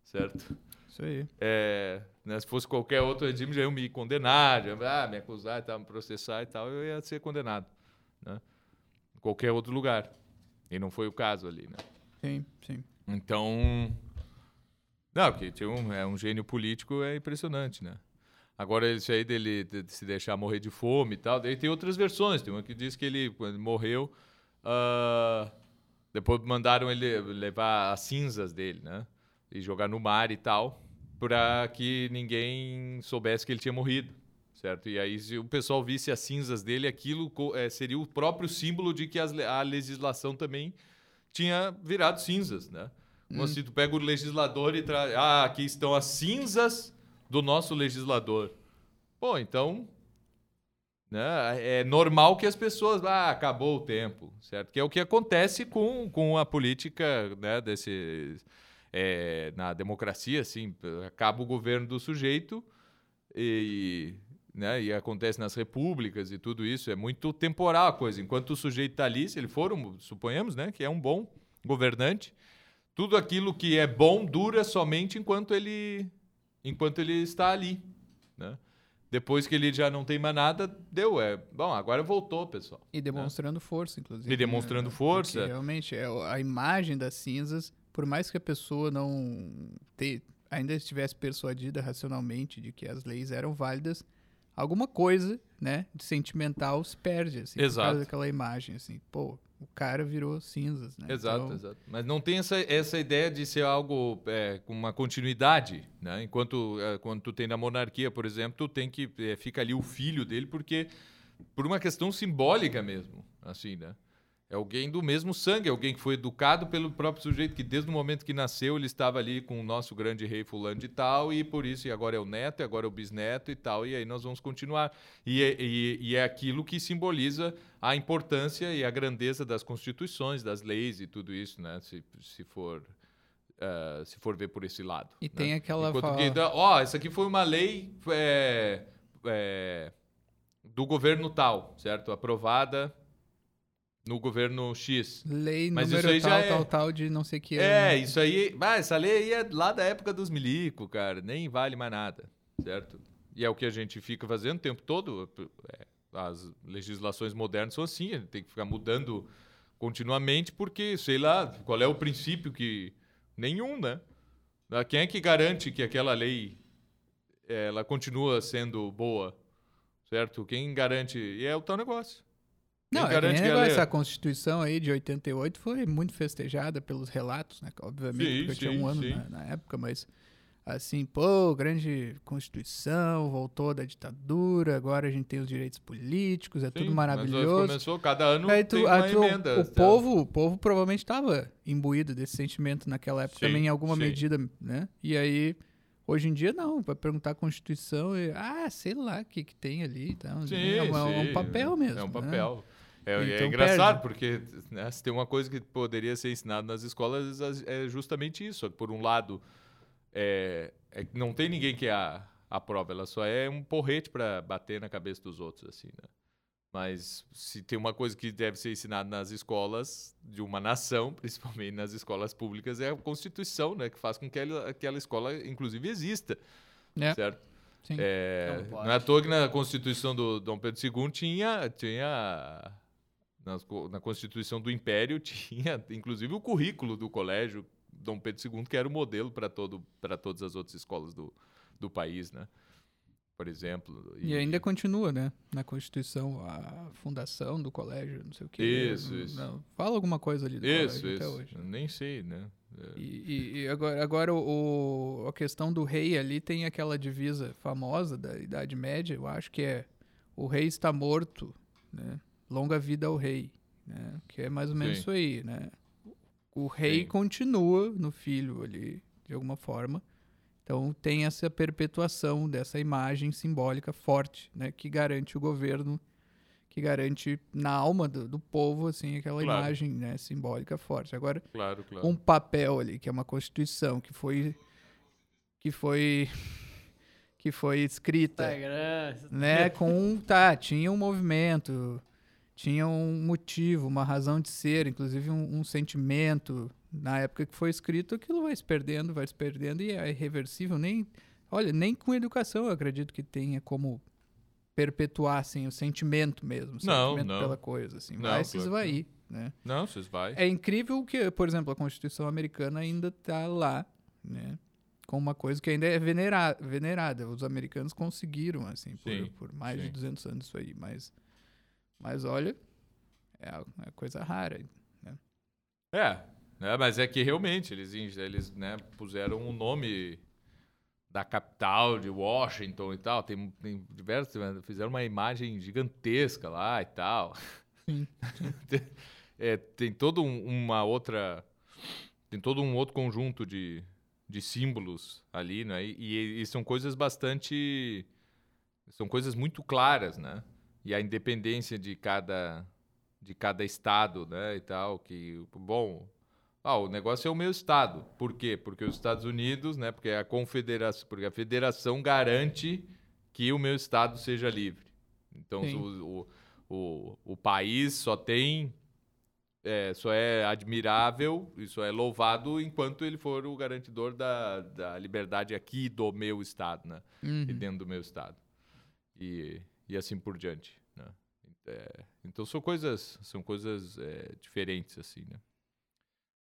certo? Isso aí. É, né, se fosse qualquer outro regime, já iam me condenar, já, ah, me acusar e tal, me processar e tal, eu ia ser condenado. Né? Em qualquer outro lugar. E não foi o caso ali, né? Sim, sim. Então. Não, porque tinha um, é um gênio político é impressionante, né? Agora, isso aí dele de- se deixar morrer de fome e tal, daí tem outras versões. Tem uma que diz que ele, morreu, ah, depois mandaram ele levar as cinzas dele, né? E jogar no mar e tal, para que ninguém soubesse que ele tinha morrido, certo? E aí, se o pessoal visse as cinzas dele, aquilo eh, seria o próprio símbolo de que as a legislação também tinha virado cinzas, né? Como se tu pega o legislador e traz. Ah, aqui estão as cinzas do nosso legislador. Pô, então. Né, é normal que as pessoas. Ah, acabou o tempo, certo? Que é o que acontece com, com a política né, desse. é, na democracia, assim, acaba o governo do sujeito e, né, e acontece nas repúblicas e tudo isso. É muito temporal a coisa. Enquanto o sujeito está ali, se ele for, um, suponhamos, né, que é um bom governante, tudo aquilo que é bom dura somente enquanto ele, enquanto ele está ali, né? Depois que ele já não tem mais nada, deu. É, bom, agora voltou, pessoal. E demonstrando força, inclusive. E demonstrando né? força. Porque, realmente, é, a imagem das cinzas, por mais que a pessoa não te- ainda estivesse persuadida racionalmente de que as leis eram válidas, alguma coisa, né, de sentimental se perde, assim, por Exato. causa daquela imagem, assim. Pô, o cara virou cinzas, né? Exato, Então, exato. Mas não tem essa, essa ideia de ser algo é, com uma continuidade, né? Enquanto é, quando tu tem na monarquia, por exemplo, tu tem que é, fica ali o filho dele porque por uma questão simbólica mesmo, assim, né? É alguém do mesmo sangue, é alguém que foi educado pelo próprio sujeito que desde o momento que nasceu ele estava ali com o nosso grande rei fulano de tal e por isso e agora é o neto, e agora é o bisneto e tal e aí nós vamos continuar e é, e- e é aquilo que simboliza a importância e a grandeza das constituições, das leis e tudo isso, né? Se, se for eh, se for ver por esse lado. E né? tem aquela Enquanto fala- dá- ó, essa aqui foi uma lei é, é, do governo tal, certo? Aprovada no governo X. lei Mas número isso aí tal, já é- tal, tal, de não sei o que. É, né? isso aí. Ah, essa lei aí é lá da época dos milico, cara. Nem vale mais nada, certo? E é o que a gente fica fazendo o tempo todo. é, as legislações modernas são assim, a gente tem que ficar mudando continuamente, porque, sei lá, qual é o princípio que. Nenhum, né? Ah, Quem é que garante que aquela lei ela continua sendo boa, certo? Quem garante e é o tal negócio. Não, é nem garante que negócio, ela é- essa Constituição aí de 88 foi muito festejada pelos relatos, né? Obviamente, Sim, porque eu tinha sim, um ano sim. na, na época, mas assim, pô, grande Constituição, voltou da ditadura, agora a gente tem os direitos políticos, é Sim, tudo maravilhoso. Começou, cada ano Aí tu- tem uma tu- emenda. o, tá? povo, o povo provavelmente estava imbuído desse sentimento naquela época Sim, também, em alguma sim. medida, né? E aí, hoje em dia, não, vai perguntar a Constituição e, ah, sei lá o que, que tem ali. Então, Sim, é, um, é um sim, papel mesmo. É um né? papel. É, é Então engraçado, porque né, se tem uma coisa que poderia ser ensinada nas escolas as- é justamente isso. Por um lado, é, é não tem ninguém que a, a prova, ela só é um porrete para bater na cabeça dos outros, assim, né? Mas se tem uma coisa que deve ser ensinada nas escolas de uma nação, principalmente nas escolas públicas, é a Constituição, né? Que faz com que aquela, aquela escola, inclusive, exista. É. Certo? Sim. É, Não é à toa que na Constituição do Dom Pedro II tinha, tinha nas na, Constituição do Império tinha, inclusive, o currículo do colégio Dom Pedro II, que era o modelo para todo, para todas as outras escolas do, do país, né? Por exemplo. E ainda continua, né? Na Constituição, a fundação do colégio, não sei o quê. Isso, Não- isso. não, fala alguma coisa ali do Isso, colégio até isso. hoje. Eu Nem sei, né? É. E, e- e agora, agora o- a questão do rei ali tem aquela divisa famosa da Idade Média, eu acho que é o rei está morto, né? Longa vida ao rei, né? Que é mais ou menos Sim. isso aí, né? O rei Sim. continua no filho ali, de alguma forma. Então tem essa perpetuação dessa imagem simbólica forte, né? Que garante o governo, que garante na alma do, do povo, assim, aquela Claro. imagem né, simbólica forte. Agora, Claro, claro. um papel ali, que é uma constituição, que foi que foi que foi escrita, Instagram. né, com um, tá, tinha um movimento, tinha um motivo, uma razão de ser, inclusive um, um sentimento. Na época que foi escrito, aquilo vai se perdendo, vai se perdendo e é irreversível. Nem, olha, nem com educação eu acredito que tenha como perpetuar assim o sentimento mesmo, o Não, sentimento não. pela coisa, assim, Não, vai se esvair, né? Não, vocês vai. É incrível que, por exemplo, a Constituição americana ainda está lá, né? Com uma coisa que ainda é venera venerada. Os americanos conseguiram, assim, por, por mais de sim. 200 anos isso aí. Mas, mas olha, é a- é coisa rara. É, né, mas é que realmente eles, eles né, puseram o nome da capital de Washington e tal. Tem, tem diversos, né, fizeram uma imagem gigantesca lá e tal. Sim, tem, é, tem todo um- uma outra, tem todo um outro conjunto de, de símbolos ali, né? E, e- e são coisas bastante, são coisas muito claras, né? E a independência de cada de cada estado, né, e tal, que bom, ah, o negócio é o meu estado. Por quê? Porque os Estados Unidos, né, porque a confederação, porque a federação garante que o meu estado seja livre. Então o, o, o, o país só tem é, só é admirável, isso é louvado enquanto ele for o garantidor da, da liberdade aqui do meu estado, né? Uhum. e dentro do meu estado. E, e assim por diante. É, então são coisas, são coisas é, diferentes, assim, né?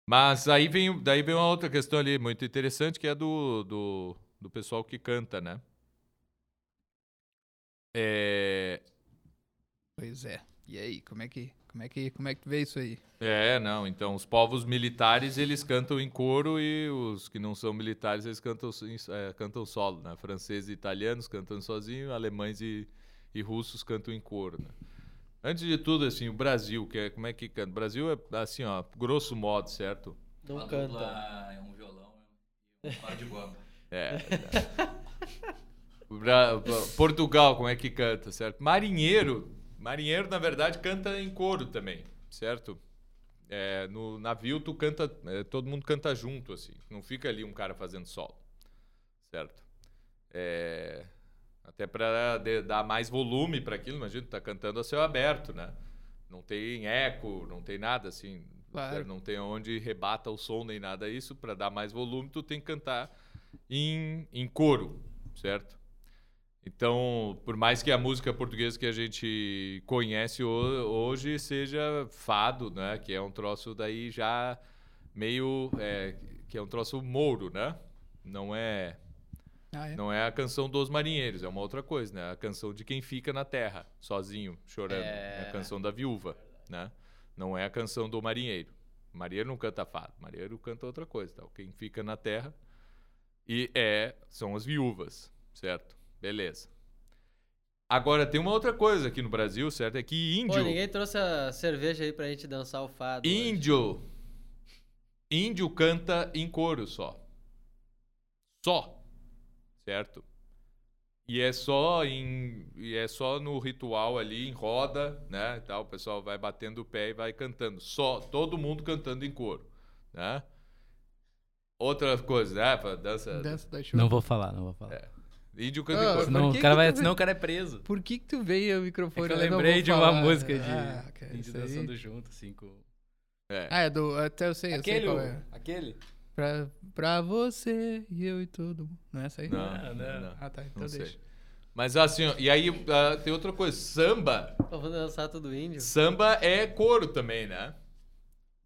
Mas aí vem, daí vem uma outra questão ali muito interessante, que é do, do, do pessoal que canta, né? É, Pois é. E aí, como é que, como é que, como é que vê isso aí? é, não, então os povos militares eles cantam em coro e os que não são militares eles cantam, é, cantam solo, né? Franceses e italianos cantam sozinho, alemães e, e russos cantam em coro, né? Antes de tudo, assim, o Brasil, que é, como é que canta? O Brasil é, assim, ó, grosso modo, certo? Não Uma canta. dupla É um violão e um par de goma. É. Bra- Portugal, como é que canta, certo? Marinheiro. Marinheiro, na verdade, canta em coro também, certo? É, no navio, tu canta, é, todo mundo canta junto, assim. Não fica ali um cara fazendo solo, certo? É, até para dar mais volume para aquilo, imagina, tu tá cantando a céu aberto, né? Não tem eco, não tem nada assim, Claro. não tem onde rebata o som nem nada isso. Para dar mais volume, tu tem que cantar em, em coro, certo? Então, por mais que a música portuguesa que a gente conhece ho- hoje seja fado, né? Que é um troço daí já meio... é, que é um troço mouro, né? Não é... Ah, é? Não é a canção dos marinheiros, é uma outra coisa, né? A canção de quem fica na terra, sozinho, chorando. É, a canção da viúva, né? Não é a canção do marinheiro. O marinheiro não canta fado, marinheiro canta outra coisa, tá? Quem fica na terra e é são as viúvas, certo? Beleza. Agora tem uma outra coisa aqui no Brasil, certo? É que índio. Pô, ninguém trouxe a cerveja aí pra gente dançar o fado. hoje. Índio. Índio canta em coro só. Só. Certo? E é só em e é só no ritual ali em roda, né? e Tal, o pessoal vai batendo o pé e vai cantando. Só todo mundo cantando em coro, né? Outra coisa, né? Dança. Dança da chuva. Não vou falar, não vou falar. É. Índio canta Ah, em coro. Senão, que o cara vai, senão o cara é preso. Por que que tu veio o É microfone? que eu Eu lembrei vou de uma falar. música de Ah, cara, índio dançando junto, assim, com... É. Ah, é do... Até eu sei, eu sei Aquele, qual é. aquele? Pra, pra você e eu e todo mundo. Não é essa aí? Não, Ah, não, não. Ah, tá. Então não deixa. sei. Mas assim, ó, e aí ah, tem outra coisa, samba Vamos dançar tudo índio. Samba é coro também, né?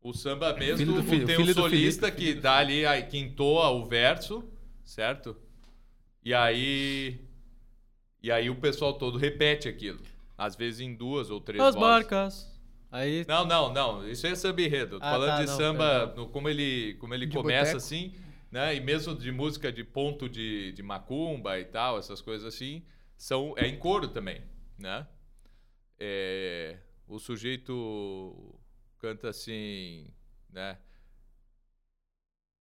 O samba mesmo, Filho do filho- tem filho um solista Felipe, que dá ali, aí, que entoa o verso, certo? E aí. E aí o pessoal todo repete aquilo. Às vezes em duas ou três As vozes. marcas. Aí. Não, não, não. Isso é samba enredo. Ah, falando tá, de não, samba, como ele, como ele De começa boteco. assim, né? E mesmo de música de ponto de, de macumba e tal, essas coisas assim, são, é em coro também, né? É, o sujeito canta assim, né?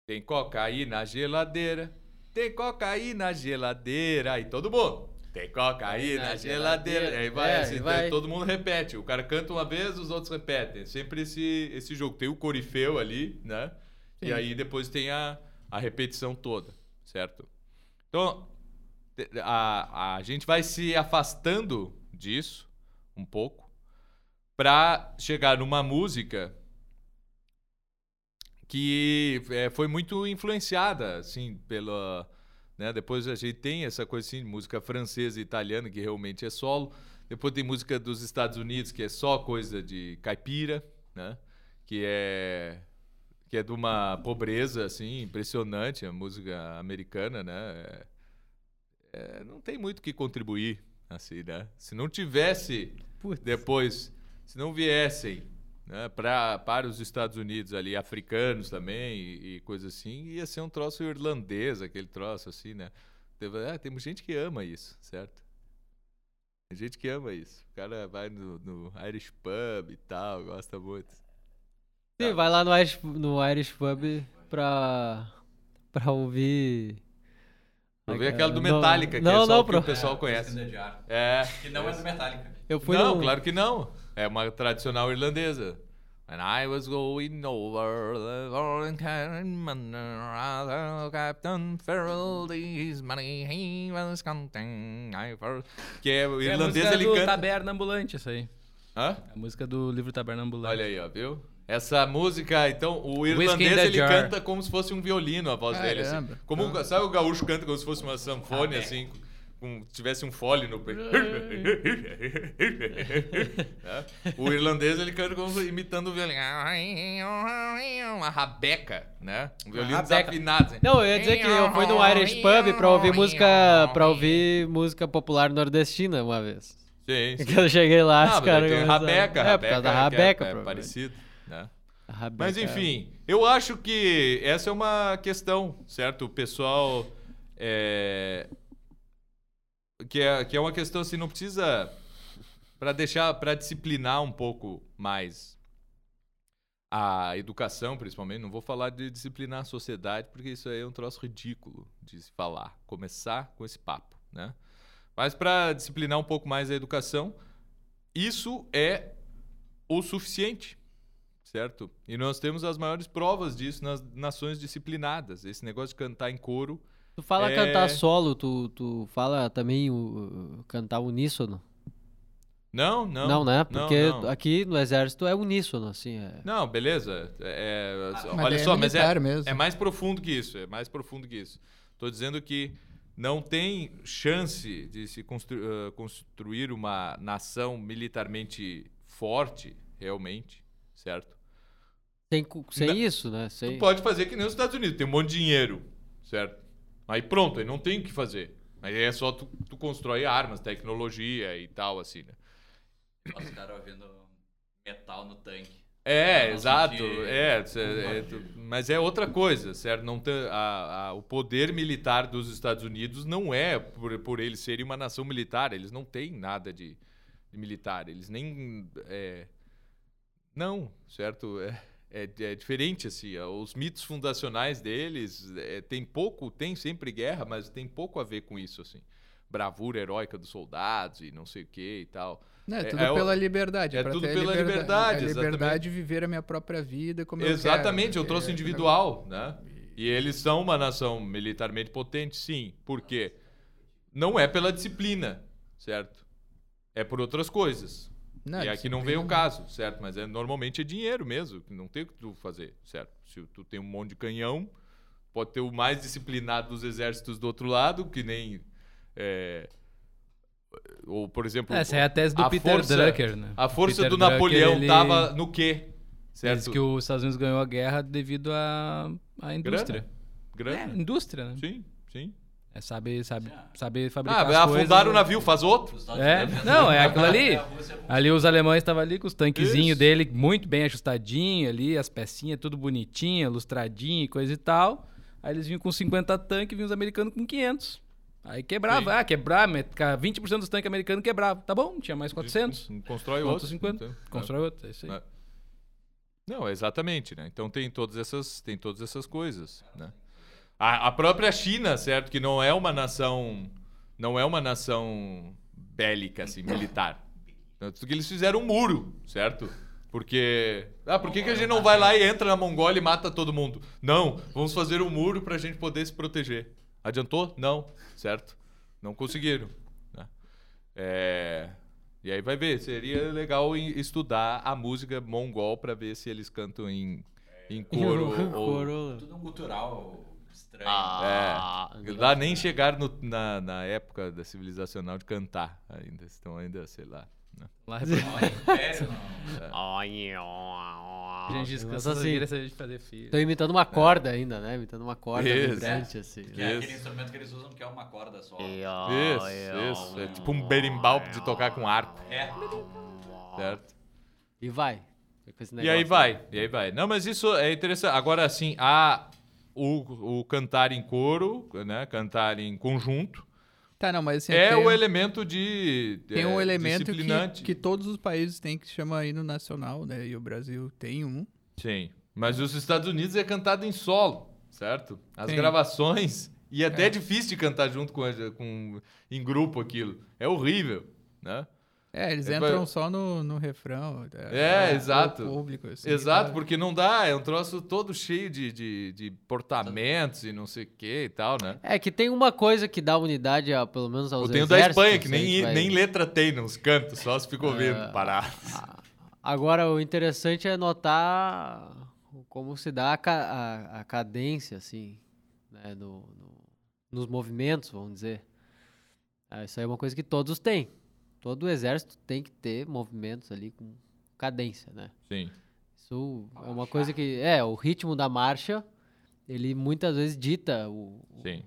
Tem coca aí na geladeira, tem coca aí na geladeira, aí todo mundo. Tem coca aí na, Na geladeira. geladeira. Aí vai, É, assim, e vai. todo mundo repete. O cara canta uma vez, os outros repetem. Sempre esse, esse jogo. Tem o corifeu ali, né? E Sim. aí depois tem a, a repetição toda, certo? Então, a, a gente vai se afastando disso um pouco para chegar numa música que é, foi muito influenciada, assim, pela... Né? Depois a gente tem essa coisa assim, de música francesa e italiana, que realmente é solo. Depois tem música dos Estados Unidos, que é só coisa de caipira, né? Que é que é de uma pobreza assim impressionante a música americana, né? É- é, não tem muito o que contribuir assim, né? Se não tivesse Putz. depois, se não viessem né, pra, para os Estados Unidos ali, africanos também e, e coisa assim, ia ser um troço irlandês, aquele troço assim, né? Teve- é, tem gente que ama isso, certo? Tem gente que ama isso. O cara vai no, no Irish Pub e tal, gosta muito. Sim, vai lá no Irish, no Irish Pub pra, pra ouvir. Eu vi aquela do Não- Metallica, que não, é só não, o que pro- o pessoal conhece. É. Que não é do Metallica. Eu fui não, no, claro que não. É uma tradicional irlandesa. When I was going over the foreign Manor, Captain Farrell, this money he was counting. I for... Que é o É a irlandês, música ele do canta. Taberna Ambulante, essa aí. Hã? A música do livro Taberna Ambulante. Olha aí, ó, viu? Essa música, então, o irlandês ele Jar. canta como se fosse um violino a voz dele, assim. Caramba. Como, Ah. sabe o gaúcho canta como se fosse uma sanfone, assim, com, tivesse um fole no peito. Né? O irlandês ele canta imitando o violino. Uma rabeca, né? Um violino rabeca. desafinado. assim. Não, eu ia dizer que eu fui no Irish Pub pra ouvir música, pra ouvir música popular nordestina uma vez. Sim, sim. Que eu cheguei lá, Ah, os caras começaram- rabeca, É, por causa da que é- rabeca, é, provavelmente. parecido, né? A rabeca. Mas enfim, eu acho que essa é uma questão, certo? O pessoal. É, que, é, que é uma questão assim, não precisa. Para deixar, para disciplinar um pouco mais a educação, principalmente. Não vou falar de disciplinar a sociedade, porque isso aí é um troço ridículo de se falar. Começar com esse papo, né? Mas para disciplinar um pouco mais a educação, isso é o suficiente certo? E nós temos as maiores provas disso nas nações disciplinadas. Esse negócio de cantar em coro. Tu fala É- cantar solo, tu, tu fala também o, cantar uníssono? Não, não. Não, né? Porque não. aqui no exército é uníssono, assim. É... Não, beleza. É, Mas olha daí é só, mas é, mesmo. é mais profundo que isso. É mais profundo que isso. Estou dizendo que não tem chance de se constru- ah, construir uma nação militarmente forte, realmente, certo? Sem, sem Não. isso, né? Sem... Tu pode fazer que nem os Estados Unidos, tem um monte de dinheiro, certo? Aí pronto, aí não tem o que fazer. Aí é só tu, tu constrói armas, tecnologia e tal, assim, né? Os caras vendo metal no tanque. É, exato. sentir É, é, mas é outra coisa, certo? Não tem, a- a- o poder militar dos Estados Unidos não é por, por eles serem uma nação militar. Eles não têm nada de, de militar. Eles nem. é, não, certo? É, é, é diferente, assim. Os mitos fundacionais deles é, tem pouco, tem sempre guerra, mas tem pouco a ver com isso, assim. Bravura heróica dos soldados e não sei o que e tal. Não, é É- tudo é pela liberdade. é tudo pela liberda- liberdade, A liberdade de viver a minha própria vida como eu Exatamente, quero. eu trouxe É, individual, né? E eles são uma nação militarmente potente, sim. Por quê? Não é pela disciplina, certo? É por outras coisas. Não, e aqui não veio o caso, certo? Mas é, normalmente é dinheiro mesmo, que não tem o que tu fazer, certo? Se tu tem um monte de canhão, pode ter o mais disciplinado dos exércitos do outro lado, que nem... é, ou, por exemplo... Essa é a tese do a Peter força- Drucker, né? A força Peter do Drucker, Napoleão ele- tava no quê? Diz Certo? que os Estados Unidos ganhou a guerra devido à, à indústria. Grana. É, indústria, né? Sim, sim. É saber, sabe, saber fabricar Ah, as coisas. afundaram o navio, faz outro? É, não, é aquilo ali. Rússia com- Ali os alemães estavam ali com os tanquezinhos Isso. dele muito bem ajustadinho ali, as pecinhas tudo bonitinha, lustradinho e coisa e tal. Aí eles vinham com 50 tanques e vinham os americanos com 500. Aí quebrava, Sim. ah, ca- 20% dos tanques americanos quebrava. Tá bom, tinha mais 400. Constrói Outros outro. 50. Então, Constrói outro, é isso aí. É. Não, exatamente, né? Então tem todas essas, tem todas essas coisas, né? A, a própria China, certo, que não é uma nação, não é uma nação bélica, assim, militar. Tanto que eles fizeram um muro, certo? Porque, ah, por que, que a gente não vai lá e entra na Mongólia e mata todo mundo? Não, vamos fazer um muro pra gente poder se proteger. Adiantou? Não, certo? Não conseguiram. né? É, E aí vai ver, seria legal estudar a música mongol pra ver se eles cantam em, em coro ou... Coro. Tudo um cultural estranho. Ah, É, lá nem chegaram no- na, na época da civilizacional de cantar ainda, estão ainda, sei lá. né? Lá a gente descansa Nossa, assim, se a gente fazer filho. Tô imitando uma corda ainda, né? Imitando uma corda Isso. vibrante, assim. Que é aquele instrumento que eles usam que é uma corda só. Isso, isso. É tipo um berimbau de tocar com arco, É. certo? E vai. Esse E aí vai, e aí vai. Não, mas isso é interessante. Agora, assim, há o, o cantar em coro, né? Cantar em conjunto, Tá, não, mas assim, é o elemento de tem é, um elemento disciplinante. que, que todos os países têm que se chama hino nacional, né? E o Brasil tem um. Sim. Mas os Estados Unidos é cantado em solo, certo? As Sim. gravações. E até é É. difícil de cantar junto com, com em grupo aquilo. É horrível, né? É, eles É, entram só no, no refrão. É, o exato. Público, assim, Exato, porque não dá, é um troço todo cheio de, de, de portamentos e não sei o que e tal, né? É que tem uma coisa que dá unidade, a, pelo menos aos Eu tenho da Espanha, que nem, vai- nem letra tem nos cantos, só se ficou ouvindo parar. Agora, o interessante é notar como se dá a, ca- a- a cadência, assim, né, no, no- nos movimentos, vamos dizer. Isso aí é uma coisa que todos têm. Todo exército tem que ter movimentos ali com cadência, né? Sim. Isso é uma coisa que... É, o ritmo da marcha, ele muitas vezes dita o, o- Sim.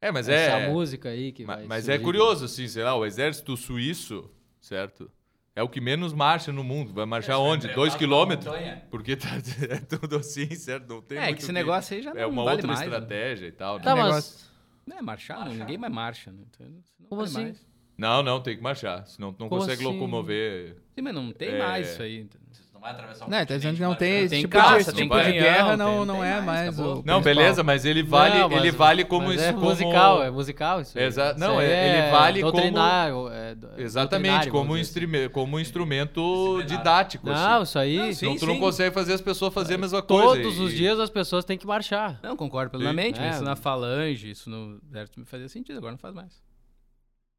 É, mas essa é. música aí que ma- vai Mas é curioso, assim, sei lá, o exército suíço, certo? É o que menos marcha no mundo. Vai marchar onde? Dois quilômetros? Porque tá, é tudo assim, certo? Não tem É, muito que esse negócio aí já É não uma vale outra mais, né? estratégia e tal. né? Tá, mas... negócio- Não é marchar, não, ninguém mais marcha, né? Então, não Como vale assim? mais. Não, não, tem que marchar. Senão tu não Como consegue assim? locomover. Sim, mas não tem É. mais isso aí. não vai atravessar um Não, tá dizendo que não tem esse Tem tipo caça, de, tem tipo de guerra, tem- não, não tem é mais, mais acabou. o Não, principal. beleza, mas ele vale, Não, mas- ele vale como mas isso é como musical, é musical isso. aí. Exa- Isso não, aí é- ele vale como- doutrinário, é do- Exatamente, doutrinário, como, um vamos dizer assim. instrime- como um instrumento didático. Não, assim. isso aí, Não, sim. Senão tu não consegue fazer as pessoas fazerem a mesma coisa. todos os e- dias as pessoas têm que marchar. Não, concordo plenamente, mas É. isso na falange, isso no exército me fazia sentido, agora não faz mais.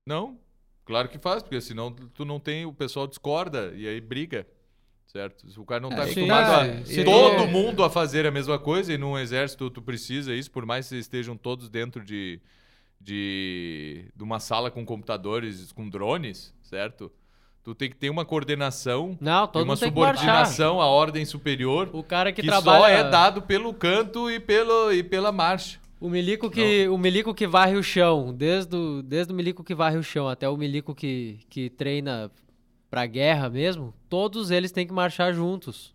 Não, claro que faz, porque senão tu não tem, o pessoal discorda e aí briga. Certo? Se o cara não tá É, sim, acostumado é. a todo tu- mundo a fazer a mesma coisa e num exército tu precisa isso, por mais que estejam todos dentro de, de, de uma sala com computadores, com drones, certo? Tu tem que ter uma coordenação Não, todo uma subordinação à ordem superior O cara que, que, trabalha... só é dado pelo canto e, pelo, e pela marcha. O milico que, o milico que varre o chão, desde o, desde o milico que varre o chão até o milico que, que treina pra guerra mesmo, todos eles têm que marchar juntos.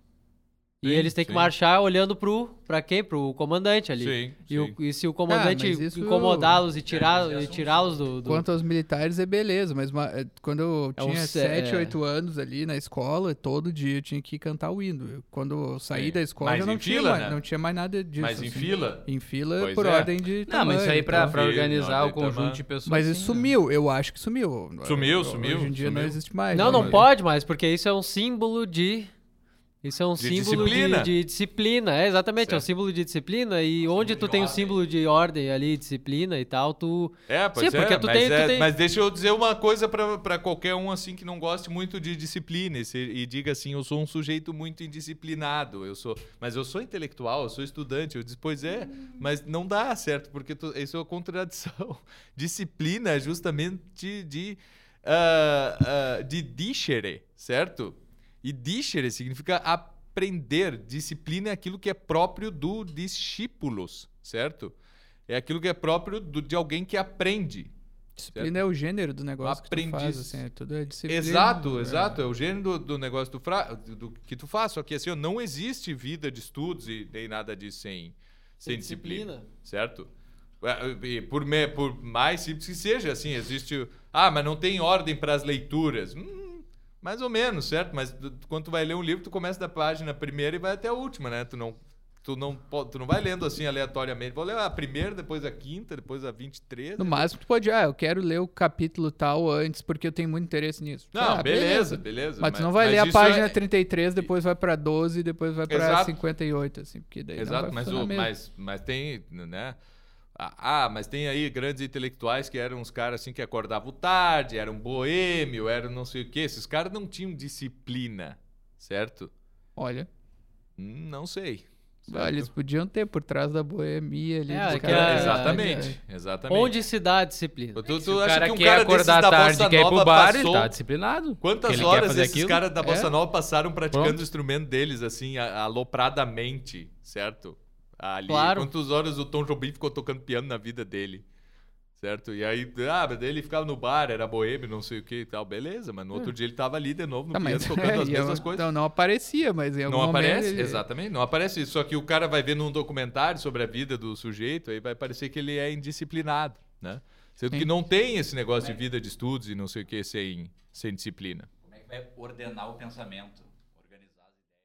E eles têm que sim. marchar olhando pro, pra quem? Pro comandante ali. Sim, E, o- e se o comandante mas isso- incomodá-los e tirar- mas e isso- tirá-los do, do- Quanto aos militares, é beleza, mas uma- é, quando eu É um tinha sé- 7, é. 8 anos ali na escola, todo dia eu tinha que cantar o hino. Eu- Quando eu saí Sim. da escola, Mas já não, em tinha fila, mais, né? não tinha mais nada disso. Mas em assim. fila? Em fila Pois por é. ordem de Não, mas isso aí tamanho, pra, então. organizar o conjunto tamanho. de pessoas. Mas isso né? sumiu, eu acho que sumiu. Sumiu, Hoje sumiu, em dia não existe mais. Não, né, não pode mais, porque isso é um símbolo de. Isso é um De símbolo disciplina. De, de disciplina. É, exatamente, é um Certo. símbolo de disciplina. E onde de tu tem ordem. símbolo de ordem ali, disciplina e tal, tu. É, pois Sim, é, porque tu mas, tem- tu é- tem- mas deixa eu dizer uma coisa pra qualquer um assim que não goste muito de disciplina e, se- e diga assim, eu sou um sujeito muito indisciplinado, eu sou, mas eu sou intelectual, eu sou estudante, eu disse, pois é, mas não dá certo, porque tu- isso é uma contradição. Disciplina é justamente de ah, ah, de dicere, certo? E dicere significa aprender. Disciplina é aquilo que é próprio do discípulos, certo? É aquilo que é próprio do- de alguém que aprende. Disciplina é o gênero do negócio que tu faz, Aprendiz. assim, é tudo é disciplina. Exato, é. exato. É o gênero do, do negócio do, fra- do- que tu faz. Só que assim, não existe vida de estudos e nem nada disso sem, sem disciplina. Certo? É, Por, me- por mais simples que seja, assim, existe. Ah, mas não tem ordem para as leituras. Hum, mais ou menos, certo? Mas tu- quando tu vai ler um livro, tu começa da página primeira e vai até a última, né? Tu não, tu não, tu não vai lendo assim aleatoriamente. Vou ler a primeira, depois a quinta, depois a 23. No máximo, tu pode, ah, eu quero ler o capítulo tal antes porque eu tenho muito interesse nisso. Não, Ah, beleza, beleza. Mas tu não vai ler a página é- 33, depois vai pra 12, depois vai pra Exato. 58, assim, porque daí não Exato, vai mas, o, mas, mas tem, né? Ah, ah, mas tem aí grandes intelectuais que eram uns caras assim que acordavam tarde, eram boêmio, eram não sei o quê. Esses caras não tinham disciplina, certo? Olha, Não sei. certo? olha, eles podiam ter por trás da boemia ali. É, que caras. é- exatamente, exatamente. Onde se dá a disciplina? Tu, tu, acha cara que um quer cara desses acordar da tarde Bossa e quer ir pro Nova bar, passou... ele tá disciplinado. Quantas horas esses caras da Bossa É. Nova passaram praticando Pronto. o instrumento deles, assim, alopradamente, certo? Ali. Claro. Quantas horas o Tom Jobim ficou tocando piano na vida dele? Certo? E aí, ah, mas daí ele ficava no bar, era boêmio, não sei o que e tal. Beleza, mas no outro dia ele tava ali de novo no Tá, piano, mas, tocando as é, e eu- mesmas coisas. Não, não aparecia, mas em algum Não momento aparece, ele- exatamente, não aparece isso. Só que o cara vai ver num documentário sobre a vida do sujeito, aí vai parecer que ele é indisciplinado, né? Sendo que Sim. não tem esse negócio de vida de estudos e não sei o que sem, sem disciplina. Como é que vai ordenar o pensamento?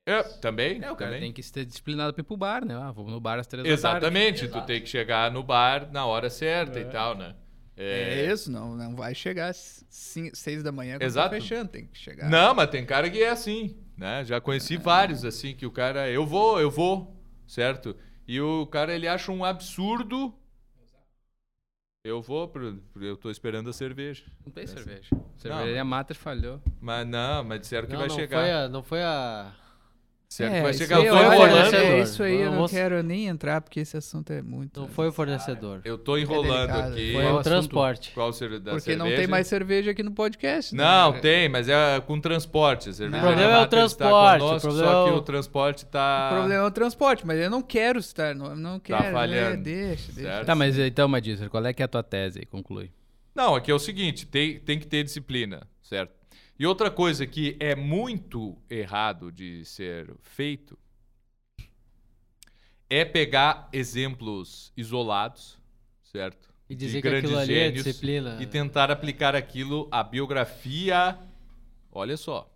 É, também, É, o cara também. tem que ser disciplinado pra ir pro bar, né? Ah, vou no bar às três da Exatamente, tu tem que chegar no bar na hora certa e tal, né? É isso, não, não vai chegar às seis da manhã quando Exato. tá fechando, tem que chegar. Não, mas tem cara que é assim, né? Já conheci vários assim que o cara, eu vou, eu vou, certo? E o cara ele acha um absurdo. Eu vou, pro- pro- eu tô esperando a cerveja. Não tem cerveja. Cervejaria Mater falhou. Mas não, mas disseram que Não, vai não chegar. Foi a, não foi a. É, vai chegar. olha, enrolando. fornecedor. é, isso aí eu não quero nem entrar, porque esse assunto é muito... Não foi o fornecedor. Eu tô enrolando delicado. aqui. Foi o assunto? transporte. Qual cerve- da Porque não cerveja? tem mais cerveja aqui no podcast. né? Não, tem, mas é com transporte. A cervejaria O problema é o transporte, conosco, o problema Só é que o- o transporte tá. O problema é o transporte, mas eu não quero estar, não, não quero. né? falhando. Deixa, deixa. Certo. Tá, mas então, Madícer, qual é que é a tua tese aí? Conclui. Não, aqui é o seguinte: tem, tem que ter disciplina, certo? E outra coisa que é muito errado de ser feito é pegar exemplos isolados, certo? E De dizer que grandes aquilo ali é gênios disciplina. E tentar aplicar aquilo à biografia. Olha só.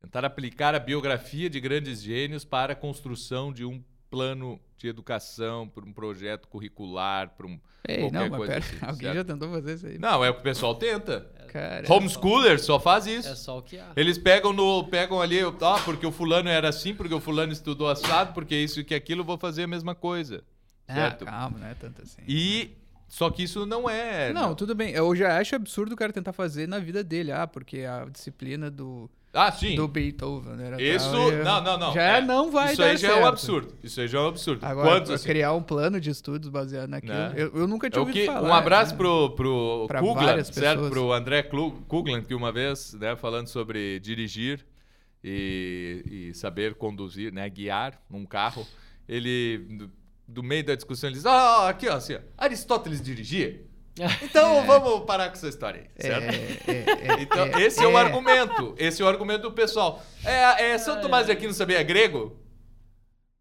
Tentar aplicar a biografia de grandes gênios para a construção de um plano de educação, para um projeto curricular, para um. Ei, qualquer não, mas coisa pera, assim, alguém certo? já tentou fazer isso aí. Não, é o que o pessoal tenta. Cara, Homeschooler só faz isso. É só o que há. Eles pegam no pegam ali, ah, porque o fulano era assim, porque o fulano estudou assado, porque isso e que aquilo, eu vou fazer a mesma coisa. ah, Certo? calma, não é tanto assim. E só que isso não é. Não, tudo bem. Eu já acho absurdo o cara tentar fazer na vida dele. Ah, porque a disciplina do, Ah, sim. do Beethoven era Isso, tal, não, não, não. Já é, não vai Isso dar aí já é certo. um absurdo. Isso aí já é um absurdo. Agora, Quantos assim? criar um plano de estudos baseado naquilo. Né? Eu, eu nunca É tinha o ouvido que, falar. um abraço né? pro, pro Pra certo? Pro André Kuglan, que uma vez, né, falando sobre dirigir e, e saber conduzir, né, guiar um carro, ele do meio da discussão, eles, ah, aqui, ó, assim, ó, Aristóteles dirigia. Então vamos parar com essa história aí, certo? É, é, é, Então, é, esse é, o é. argumento. Esse é o argumento do pessoal. É, é São Tomás de Aquino sabia grego?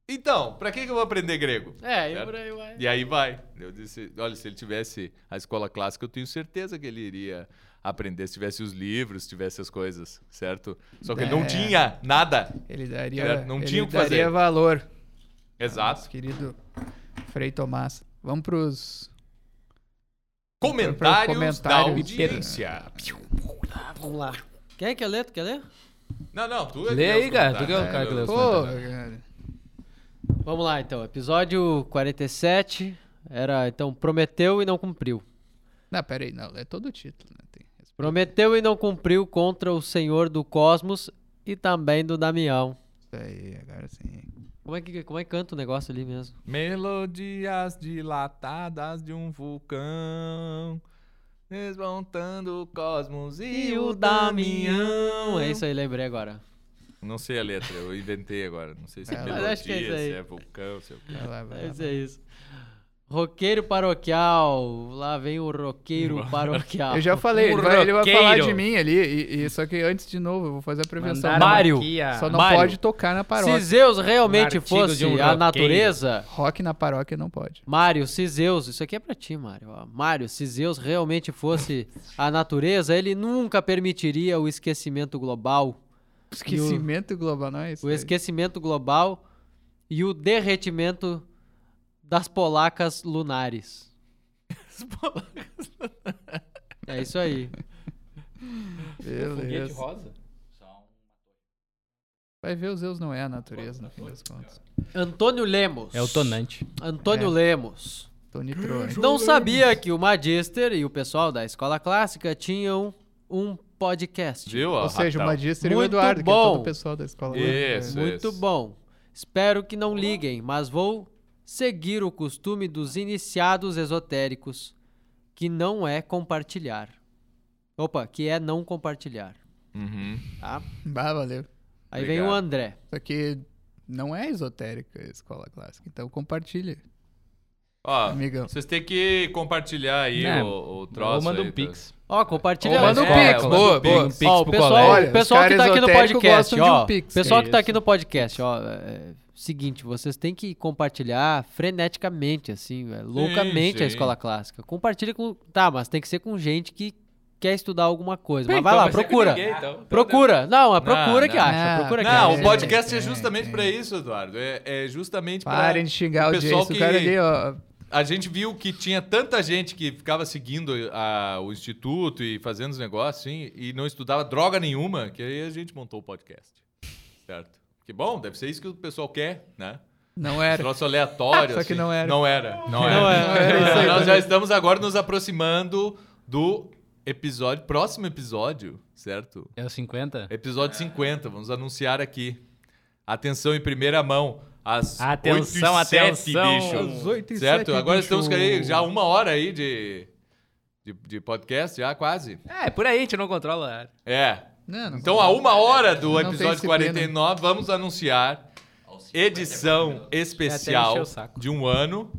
Então, pra que, que eu vou aprender grego? É, e por aí vai. E aí vai. Eu disse, olha, se ele tivesse a escola clássica, eu tenho certeza que ele iria aprender. Se tivesse os livros, se tivesse as coisas, certo? Só que ele não É. tinha nada. Ele daria, não ele tinha o que daria fazer. valor. Exato. Nosso querido Frei Tomás. Vamos pros... Comentários comentário da audiência. Vamos lá. Quem quer ler? Tu quer ler? Não, não, tu é Lê aí, cara, tu que é o cara que lê os Pô, cara. Vamos lá, então. Episódio 47 era, então, prometeu e não cumpriu. Não, pera aí. Não, é todo o título, né? Tem... Prometeu e não cumpriu contra o Senhor do Cosmos e também do Damião. Isso aí, agora sim. Como é que, como é que canta o negócio ali mesmo? Melodias dilatadas de um vulcão, desmontando o cosmos e, o Damião. É isso aí, lembrei agora. Não sei a letra, eu inventei agora. Não sei se é, É, mas melodia, acho que é isso aí. se é vulcão, se é o. Vai vai. É é isso. Roqueiro paroquial. Lá vem o roqueiro paroquial. Eu já falei, Um ele vai, ele vai falar de mim ali, e, e- só que antes de novo eu vou fazer a prevenção. Mandaram Mário. Só não Mário. pode tocar na paróquia. Se Zeus realmente Um fosse de um a natureza, Rock na paróquia não pode. Mário, se Zeus, isso aqui é pra ti, Mário. Mário, se Zeus realmente fosse a natureza, ele nunca permitiria o esquecimento global, Esquecimento global, não é isso? o esquecimento global e o derretimento das polacas lunares. É isso aí. Beleza. rosa? Só um. Vai ver, os Zeus não é a natureza, no fim das contas. Antônio Lemos. É o tonante. Antônio É. Lemos. Tony Troy. Não sabia que o Magister e o pessoal da escola clássica tinham um podcast. Viu? Ou seja, o? Magister e o Muito Eduardo, que é bom. todo o pessoal da escola. Isso. Muito bom. Espero que não liguem, mas vou seguir o costume dos iniciados esotéricos, que não é compartilhar. Opa, que é não compartilhar, Uhum. tá? Bah, valeu. Aí vem o Obrigado. André. Só que não é esotérica a escola clássica, então compartilha. Ó, Amigão. vocês têm que compartilhar aí É, o, o troço. Ou manda aí, um tá? pix. Ó, compartilha. Ou manda um É, pix, manda boa, um boa. pix. Ó, o pro pessoal, colégio. Olha, o pessoal os que tá caras aqui no esotéricos podcast, gostam de um ó. pix, pessoal que que tá isso. aqui no podcast, ó. é, seguinte, vocês têm que compartilhar freneticamente, assim, é, loucamente a sim. escola clássica. Compartilha com. Tá, mas tem que ser com gente que quer estudar alguma coisa. Bem, mas vai então lá, com procura. ninguém, então. Procura. Não, é procura Não, que não. acha. Não, procura que Não, acha. o podcast é, é, justamente é. pra isso, Eduardo. É, é justamente pra. Parem de xingar o pessoal. O cara que- ali, ó. A gente viu que tinha tanta gente que ficava seguindo a- o instituto e fazendo os negócios, assim, e não estudava droga nenhuma, que aí a gente montou o podcast. Certo? Que bom, deve ser isso que o pessoal quer, né? Não era. Troço aleatório. Só que assim. não era. Não era. Não Não era. era. Não era isso aí Nós já também. estamos agora nos aproximando do episódio, próximo episódio, certo? É o 50? Episódio 50, vamos anunciar aqui. Atenção em primeira mão. Às Atenção, 8 e 7, atenção. bicho. Às oito e Certo? sete, Agora bicho. estamos aí já uma hora aí de, de, de podcast, já quase. É, por aí, a gente não controla. É. Não, não Então, a uma hora do episódio disciplina. 49, vamos anunciar aos 50 é edição especial de um ano.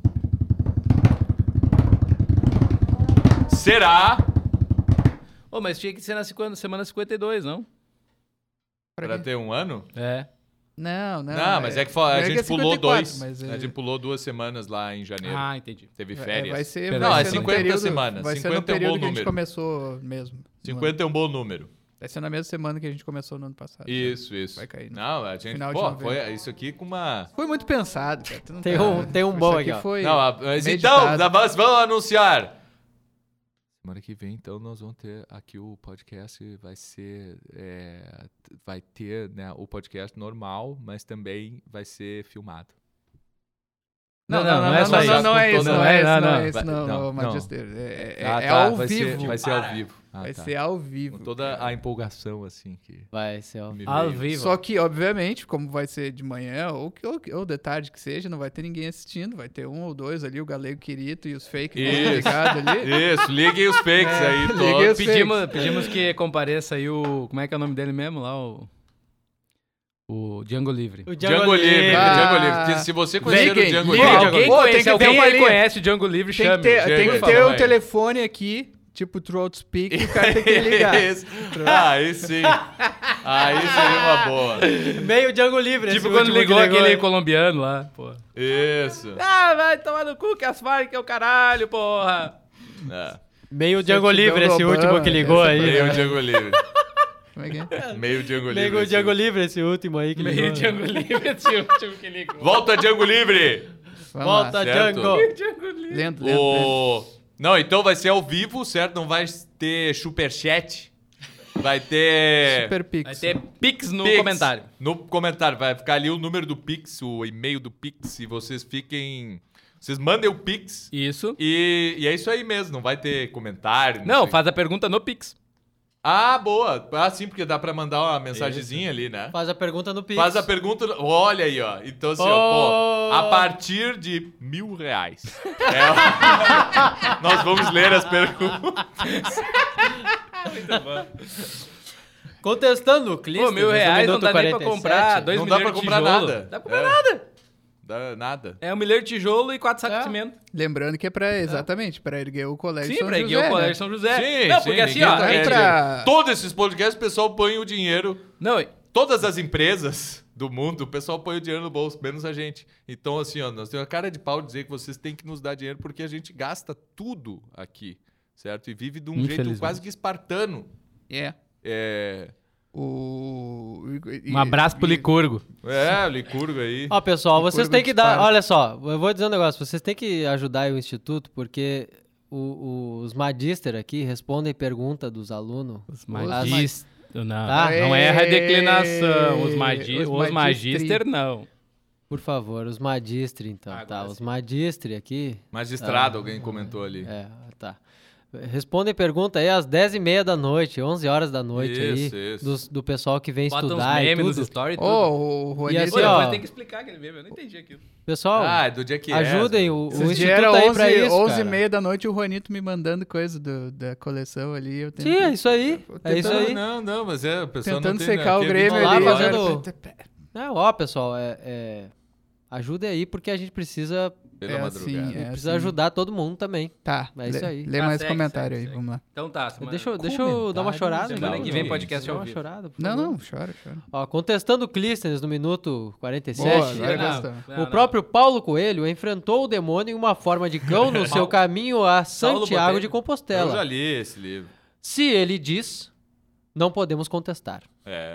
Será Ô, mas tinha que ser na cinquenta- semana 52, não? para ter um ano? É. Não, não. Não, mas é que foi- a é gente é pulou 54, dois. mas é- A gente pulou duas semanas lá em janeiro. Ah, entendi. Teve é, férias. vai ser, Não, vai é ser no 50 período, semanas. Vai ser 50 no é um bom que a gente número. começou mesmo. no 50 é um bom número. Vai ser na mesma semana que a gente começou no ano passado. Isso, isso. Vai cair, né? Não, a gente. Pô, foi isso aqui com uma. Foi muito pensado, cara. Tem tá- um- tem um bom aqui, ó. Foi Não, mas meditado. então, nós vamos anunciar. Semana que vem, então, nós vamos ter aqui o podcast. Vai ser. é, vai ter né, o podcast normal, mas também vai ser filmado. Não, Não, não, não, não é não, só não, isso. não é Com isso, não é isso, Não, não não. é isso, não, não, não, não. Magister. É, é- Ah, é tá, ao vai vivo. Ser, vai ser ao vivo. Ah, Vai tá. ser ao vivo. Com toda cara. a empolgação, assim, que Vai ser, Ao veio. vivo. Só que, obviamente, como vai ser de manhã ou, que- ou, ou de tarde que seja, não vai ter ninguém assistindo. Vai ter um ou dois ali, o Galego Quirito e os fake Isso. ligados ali. Isso, liguem os fakes É, aí, liguem os- Pedimos, pedimos que compareça aí o. Como é que é o nome dele mesmo lá? O. O Django Livre. O Django, Livre, Ah. Django Livre. Porque Se você conhecer o Django. Livre... alguém Pô, tem conhece, que alguém aí conhece o Django Livre, Tem que chame. ter, Chega, tem que ter o vai. telefone aqui, tipo Throat Speak, e o cara tem que ligar. Esse. Ah, aí sim. Aí seria uma boa. Meio Django Livre. Tipo esse quando que ligou aquele aí. colombiano lá, pô. Isso. Ah, vai tomar no cu que as Farc é o caralho, porra. É. Meio Django Livre, esse último que ligou essa aí. Meio né? Django Livre. Como é que é? Meio Django Livre. Meio. Django Livre, esse último aí que ligou. Meio Django Livre, esse último que ligou. Volta Django Livre. Vamos Volta, Certo. Django. Django Livre. lá. Lento, lento, lento. O... Não, então vai ser ao vivo, certo? Não vai ter superchat. Vai ter... Super Pix. Vai ter Pix no Pix. comentário. No comentário, vai ficar ali o número do Pix, o e-mail do Pix, e vocês fiquem... Vocês mandem o Pix Isso. e, e é isso aí mesmo, não vai ter comentário. Não, sei. faz a pergunta no Pix. Ah, boa. Ah, sim, porque dá pra mandar uma mensagenzinha ali, né? Faz a pergunta no Pix. Faz a pergunta. Olha aí, ó. Então, assim, ó, pô, a partir de mil reais. É, nós vamos ler as perguntas. Contestando o clipe. Pô, mil reais não dá nem pra comprar dois Não dá pra comprar tijolo. nada. Dá pra comprar É. nada. Dá nada. É um milhão de tijolo e quatro sacos É. de cimento. Lembrando que é pra, exatamente, pra erguer o colégio Sim, São pra erguer José, o Colégio né? São José. Sim, não, sim, porque assim, ó. tá pra- Todos esses podcasts, o pessoal põe o dinheiro. Não, e- Todas as empresas do mundo, o pessoal põe o dinheiro no bolso, menos a gente. Então, assim, ó, nós temos a cara de pau de dizer que vocês têm que nos dar dinheiro porque a gente gasta tudo aqui, certo? E vive de um jeito quase que espartano. É. É. O... um abraço pro Licurgo. É, o Licurgo aí. Ó, pessoal, Que vocês têm que dar. Olha só, eu vou dizer um negócio. Vocês têm que ajudar aí o Instituto, porque o- o- os magister aqui respondem pergunta dos alunos. Os mag- magis... Não, Tá? não erra a declinação. Os, magi... os os magister, não. Por favor, os magistre, então, Agora tá? Os sim. magistre aqui. Magistrado, alguém comentou ali. É, tá. Respondem pergunta aí às 10h30 da noite, 11 horas da noite Isso, aí. isso. dos- do pessoal que vem Bota uns estudar e memes nos tudo. stories e tudo. Ô, o E Juanito... assim, Pô, ó, depois tem que explicar aquele meme. Eu não entendi aquilo. Pessoal, Ah, é do dia que é. ajudem o, o Esses Instituto dias era aí 11, pra isso, 11 cara. e meia da noite o Juanito me mandando coisa do- da coleção ali. Eu Sim, é isso aí. É isso Não, aí. Não, não, mas é, o pessoal Tentando não tem, secar né? o é Grêmio lá ali. fazendo- Não, ó, pessoal, é, é... ajude aí porque a gente precisa, Pela É madrugada. assim, é. precisa assim. ajudar todo mundo também. Tá, É isso aí. Lê mais segue, comentário segue, aí, segue. vamos lá. Então tá. semana- Deixa, eu- deixa eu dar uma chorada. Semana que vem podcast ao uma vivo. chorada, Não, não, chora, chora. Ó, contestando o Clístenes no minuto 47. Boa, Não, não, o não. próprio Paulo Coelho enfrentou o demônio em uma forma de cão no seu caminho a Santiago de Eu já Compostela. li esse livro. Se ele diz, não podemos contestar. É.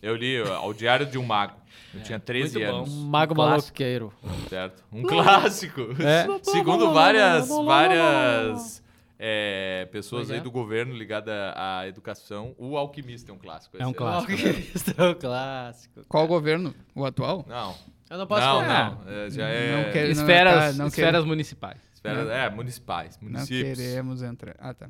Eu li ó, O Diário de um Mago. Eu tinha 13 muito bom. anos, Mago Clássico. maloqueiro. certo? Um clássico. É. Segundo várias, várias é, pessoas Pois é. aí do governo ligadas à educação, o Alquimista é um clássico. É um clássico. Isso é um clássico. Qual governo? O atual? Não, Eu não posso não, falar. não. É, já é... Não quero- Esferas, tá, não esferas municipais. Esfera- é, municipais, Não municípios. queremos entrar. Ah, tá.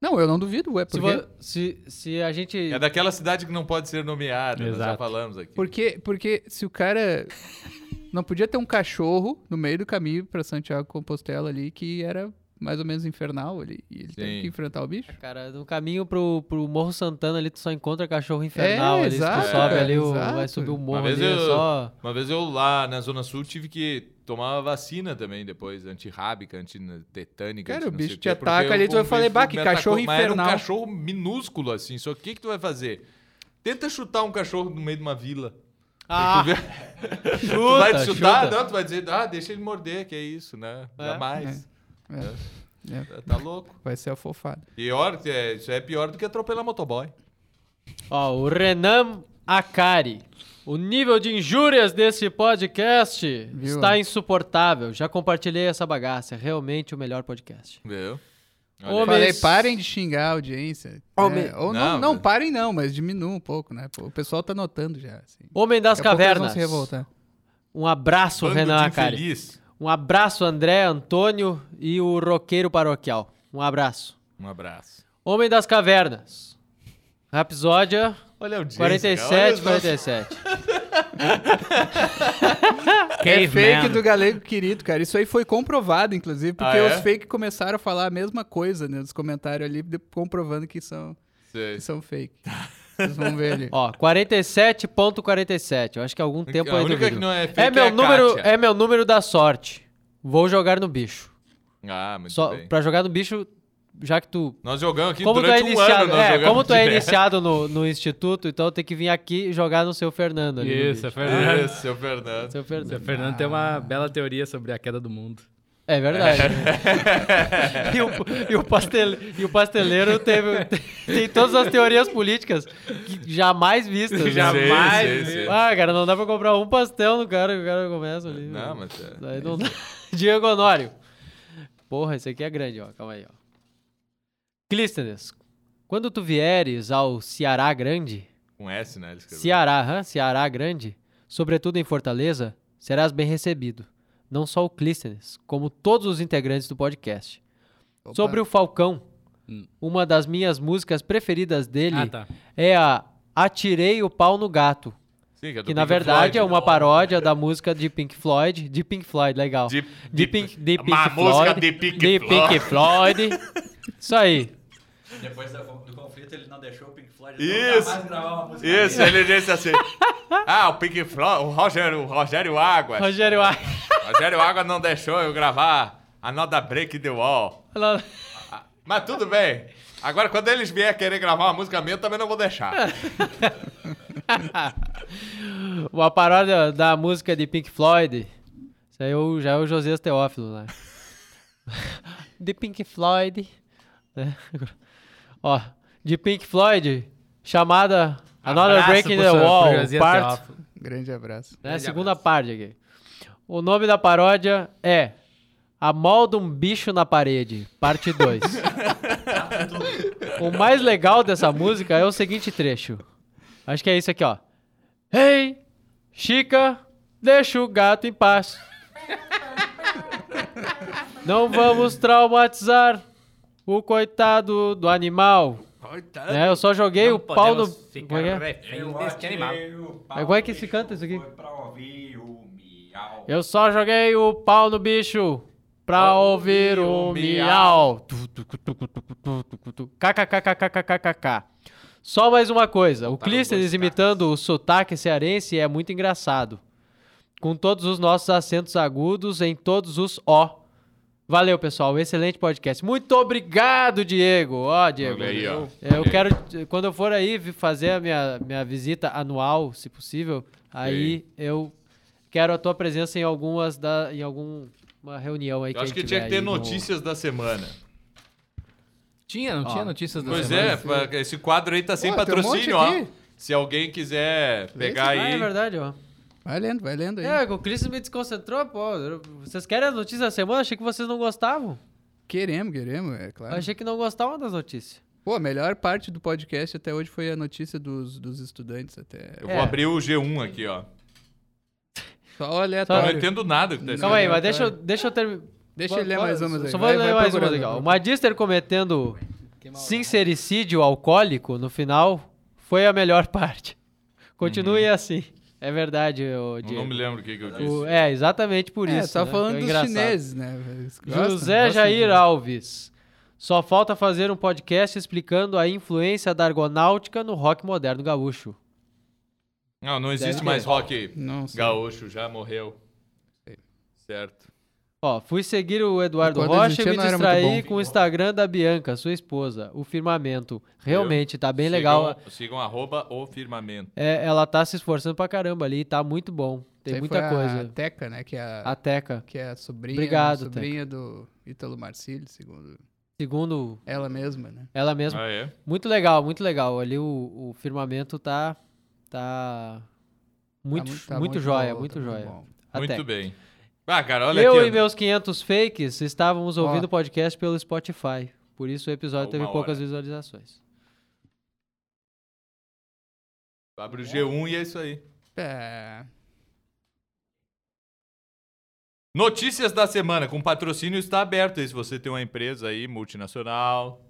Não, eu não duvido, ué. Se, Porque, vo- se, se a gente. É daquela cidade que não pode ser nomeada, nós já Exato. falamos aqui. porque, porque se o cara... Não podia ter um cachorro no meio do caminho pra Santiago Compostela ali que era mais ou menos infernal ali. E ele teve Sim. que enfrentar o bicho. Cara, no caminho pro, pro Morro Santana ali, tu só encontra cachorro infernal É, ali. Se exato, tu sobe ali, o- vai subir o morro Uma vez ali, é eu- só... Uma vez eu lá na Zona Sul tive que tomar uma vacina também depois, antirrábica, antitetânica. Cara, anti o bicho te ataca ali, tu vai falar, bah, que cachorro atacou, mas Era infernal. um cachorro minúsculo assim, só que o que, tu vai fazer? Tenta chutar um cachorro no meio de uma vila. Ah, tu, vê- tu chuta, vai te chutar? chuta. Não, tu vai dizer, ah, deixa ele morder, que é isso, né? É. Jamais. É. É, Tá louco. vai ser afofado. Pior, é, isso é pior do que atropelar motoboy. Ó, o Renan Akari. O nível de injúrias desse podcast Viu? está insuportável. Já compartilhei essa bagaça. É realmente o melhor podcast. Viu? Aí. Falei, parem de xingar a audiência. Homem- É, ou Não, não, não, mas- parem não, mas diminua um pouco, né? O pessoal tá notando já. Assim. Homem das Cavernas. Um abraço, Bando Renan Akari. infeliz. Um abraço, André, Antônio e o roqueiro paroquial. Um abraço. Um abraço. Homem das Cavernas. Rapsódia Olha a audiência, cara. 47, Olha os nossos- 47. É fake do galego querido, cara. Isso aí foi comprovado, inclusive, porque Ah, é? os fake começaram a falar a mesma coisa né, nos comentários ali, comprovando que são, Sei. que são fake. Vocês vão ver ali. Ó, 47.47. Eu acho que algum tempo a aí do única vídeo. que não é fake É meu a número, Kátia. é meu número da sorte. Vou jogar no bicho. Ah, muito Só bem. para jogar no bicho, já que tu Nós jogamos aqui como tu durante é um iniciado, ano. Nós é, como tu é direto. iniciado no, no instituto, então tem que vir aqui e jogar no seu Fernando ali. Isso, é. Fernando. Isso, seu Fernando. Seu O Fernando. Fernando tem uma bela teoria sobre a queda do mundo. É verdade. e, o, e, o pastel, e o pasteleiro teve, tem todas as teorias políticas que jamais vistas. né? Jamais, Sim, sim, sim. Ah, cara, não dá pra comprar um pastel no cara que o cara começa ali. Não, mas é. Daí não dá. Diego Honório. Porra, esse aqui é grande, ó. Calma aí, ó. Clístenes, quando tu vieres ao Ceará Grande, Com S, né? Ceará, hã? Ceará Grande, sobretudo em Fortaleza, serás bem recebido não só o Clístenes, como todos os integrantes do podcast. Opa. Sobre o Falcão, hum. uma das minhas músicas preferidas dele ah, tá. é a Atirei o Pau no Gato. Sim, que, é que na verdade é Floyd, é uma paródia da música de Pink Floyd. De Pink Floyd, legal. De, de, Pink, de Pink Floyd. De Pink, de Pink Floyd. Pink Floyd. Isso aí. Depois da, 2008 ele não deixou o Pink Floyd então isso, gravar uma música. Isso, ele disse assim. ah, o Pink Floyd, o Rogério, o Rogério Águas. Rogério Águas. Rogério Águas não deixou eu gravar a Nota Break the Wall. Mas tudo bem. Agora, quando eles vierem querer gravar uma música minha, eu também não vou deixar. uma paródia da música de Pink Floyd. Isso aí é já é o Josias Teófilo lá. Né? de Pink Floyd. Né? Ó, de Pink Floyd, chamada Another Abraço Break in the Wall, Josias part, Teófilo. Grande abraço. né? Grande Segunda parte aqui. O nome da paródia é A Molda um Bicho na Parede, parte 2. o mais legal dessa música é o seguinte trecho. Acho que é isso aqui, ó. Hey, Chica, deixa o gato em paz. Não vamos traumatizar o coitado do animal. É, eu só joguei Não o pau no. Como é que é? deste animal. É que se canta isso aqui? Foi pra ouvir o miau. Eu só joguei o pau no bicho pra ouvir o miau. Tu, tu, tu, tu, tu, tu, tu, tu, tu. KKKKKKKK. Só mais uma coisa. O Tá Clístenes imitando o sotaque cearense é muito engraçado. Com todos os nossos acentos agudos em todos os O. Valeu, pessoal. Excelente podcast. Muito obrigado, Diego. Ó, Diego. Olha aí, ó. Eu quero, quando eu for aí fazer a minha, minha visita anual, se possível, aí eu quero a tua presença em algumas da, em alguma reunião aí Eu que a acho que tinha que ter aí no- notícias da semana. Tinha, não Ó, tinha notícias da Pois semana? é, pa- esse quadro aí tá sem Pô, tem um patrocínio, ó. Se alguém quiser pegar Ah, é aí. verdade, ó. Vai lendo, vai lendo aí. É, o Clístenes me desconcentrou, pô. Vocês querem as notícias da semana? Achei que vocês não gostavam. Queremos, queremos, é claro. Achei que não gostavam das notícias. Pô, a melhor parte do podcast até hoje foi a notícia dos, dos estudantes até. Eu É. vou abrir o G1 aqui, ó. Só Eu não aleatório. entendo nada que tá Calma aí, mas deixa eu, deixa eu terminar. Deixa eu ler mais umas aí. Só vou Vai- ler mais procurando, ó. vai O Magister cometendo sincericídio alcoólico no final foi a melhor parte. Continue assim. É verdade, Eu Diego. não me lembro o que, que eu disse. O- é, exatamente por É, isso. tá né? falando dos engraçado. chineses, né? Gostam- José gostam Jair de- Alves. Só falta fazer um podcast explicando a influência da argonáutica no rock moderno gaúcho. Não, não existe Deve mais ter. rock Não gaúcho, já morreu. Sei. Certo. Ó, fui seguir o Eduardo Enquanto Rocha e me muito distraí com o Instagram da Bianca, sua esposa, o Firmamento. Realmente, tá bem legal. Sigam, sigam arroba o firmamento. É, ela tá se esforçando pra caramba ali, tá muito bom. Tem Isso muita foi A coisa. Teca, né? Que é a, A Teca, que é a sobrinha, Obrigado, sobrinha do Ítalo Marcilli, segundo segundo ela mesma, né? ela mesma. Ah, é? Muito legal, muito legal. Ali o, o firmamento tá tá muito Tá muito, tá joia, muito tá joia. bom. A Muito Teca. bem. Ah, cara, olha Eu aqui. e meus 500 fakes estávamos ouvindo o podcast pelo Spotify. Por isso o episódio Uma teve hora. poucas visualizações. Abre o G1 e é isso aí. É, Notícias da semana com patrocínio está aberto aí. Se você tem uma empresa aí multinacional,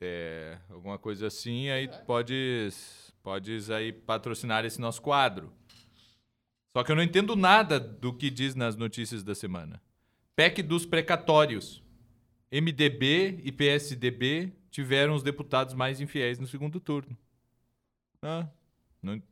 é, alguma coisa assim, aí podes, podes aí patrocinar esse nosso quadro. Só que eu não entendo nada do que diz nas notícias da semana. PEC dos precatórios. MDB e PSDB tiveram os deputados mais infiéis no segundo turno. Ah, não-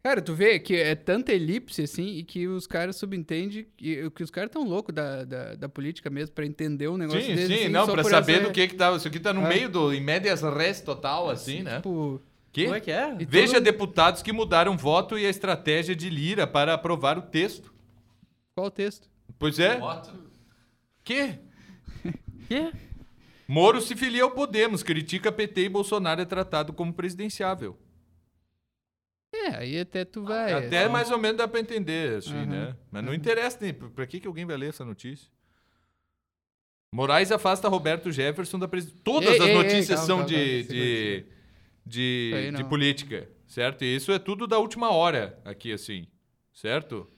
Cara, tu vê que é tanta elipse assim e que os caras subentendem que, que os caras tão loucos da, da, da política mesmo pra entender um negócio Sim, desse. sim, assim, não, por saber essa- do que que tá. Isso aqui tá no É. meio do. Em médias res total, assim, né? Tipo, Que? Como é que é? E Veja todo- deputados que mudaram voto e a estratégia de Lira para aprovar o texto. qual o texto? Pois é. Voto. Que? Quê? Moro se filia ao Podemos, critica PT e Bolsonaro é tratado como presidenciável. É, aí até tu vai. Até assim. mais ou menos dá pra entender, assim, Aham, né? Mas não interessa, nem. Pra que, que alguém vai ler essa notícia? Moraes afasta Roberto Jefferson da presidência. Todas Ei, as ei, ei, notícias calma, são calma, de, calma, de, segura, de, de política, certo? E isso é tudo da última hora aqui, assim, certo?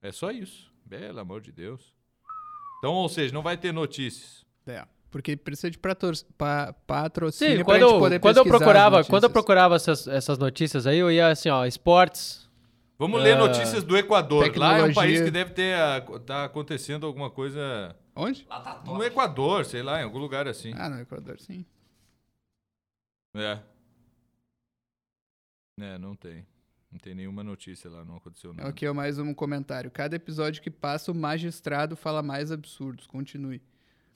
É só isso. Pelo amor de Deus. Então, ou seja, não vai ter notícias. É, porque precisa de pa- patrocínio Sim, quando, poder quando eu procurava, quando eu procurava essas, essas notícias aí, eu ia assim, ó, esportes. Vamos ler Ah, notícias do Equador. Lá é um tecnologia. país que deve ter a- tá acontecendo alguma coisa Onde? Lá tá no. Equador, sei lá, em algum lugar assim. Ah, no Equador, sim. É. É, não tem. Não tem nenhuma notícia lá, não aconteceu nada. Aqui é mais um comentário. Cada episódio que passa, o magistrado fala mais absurdos. Continue.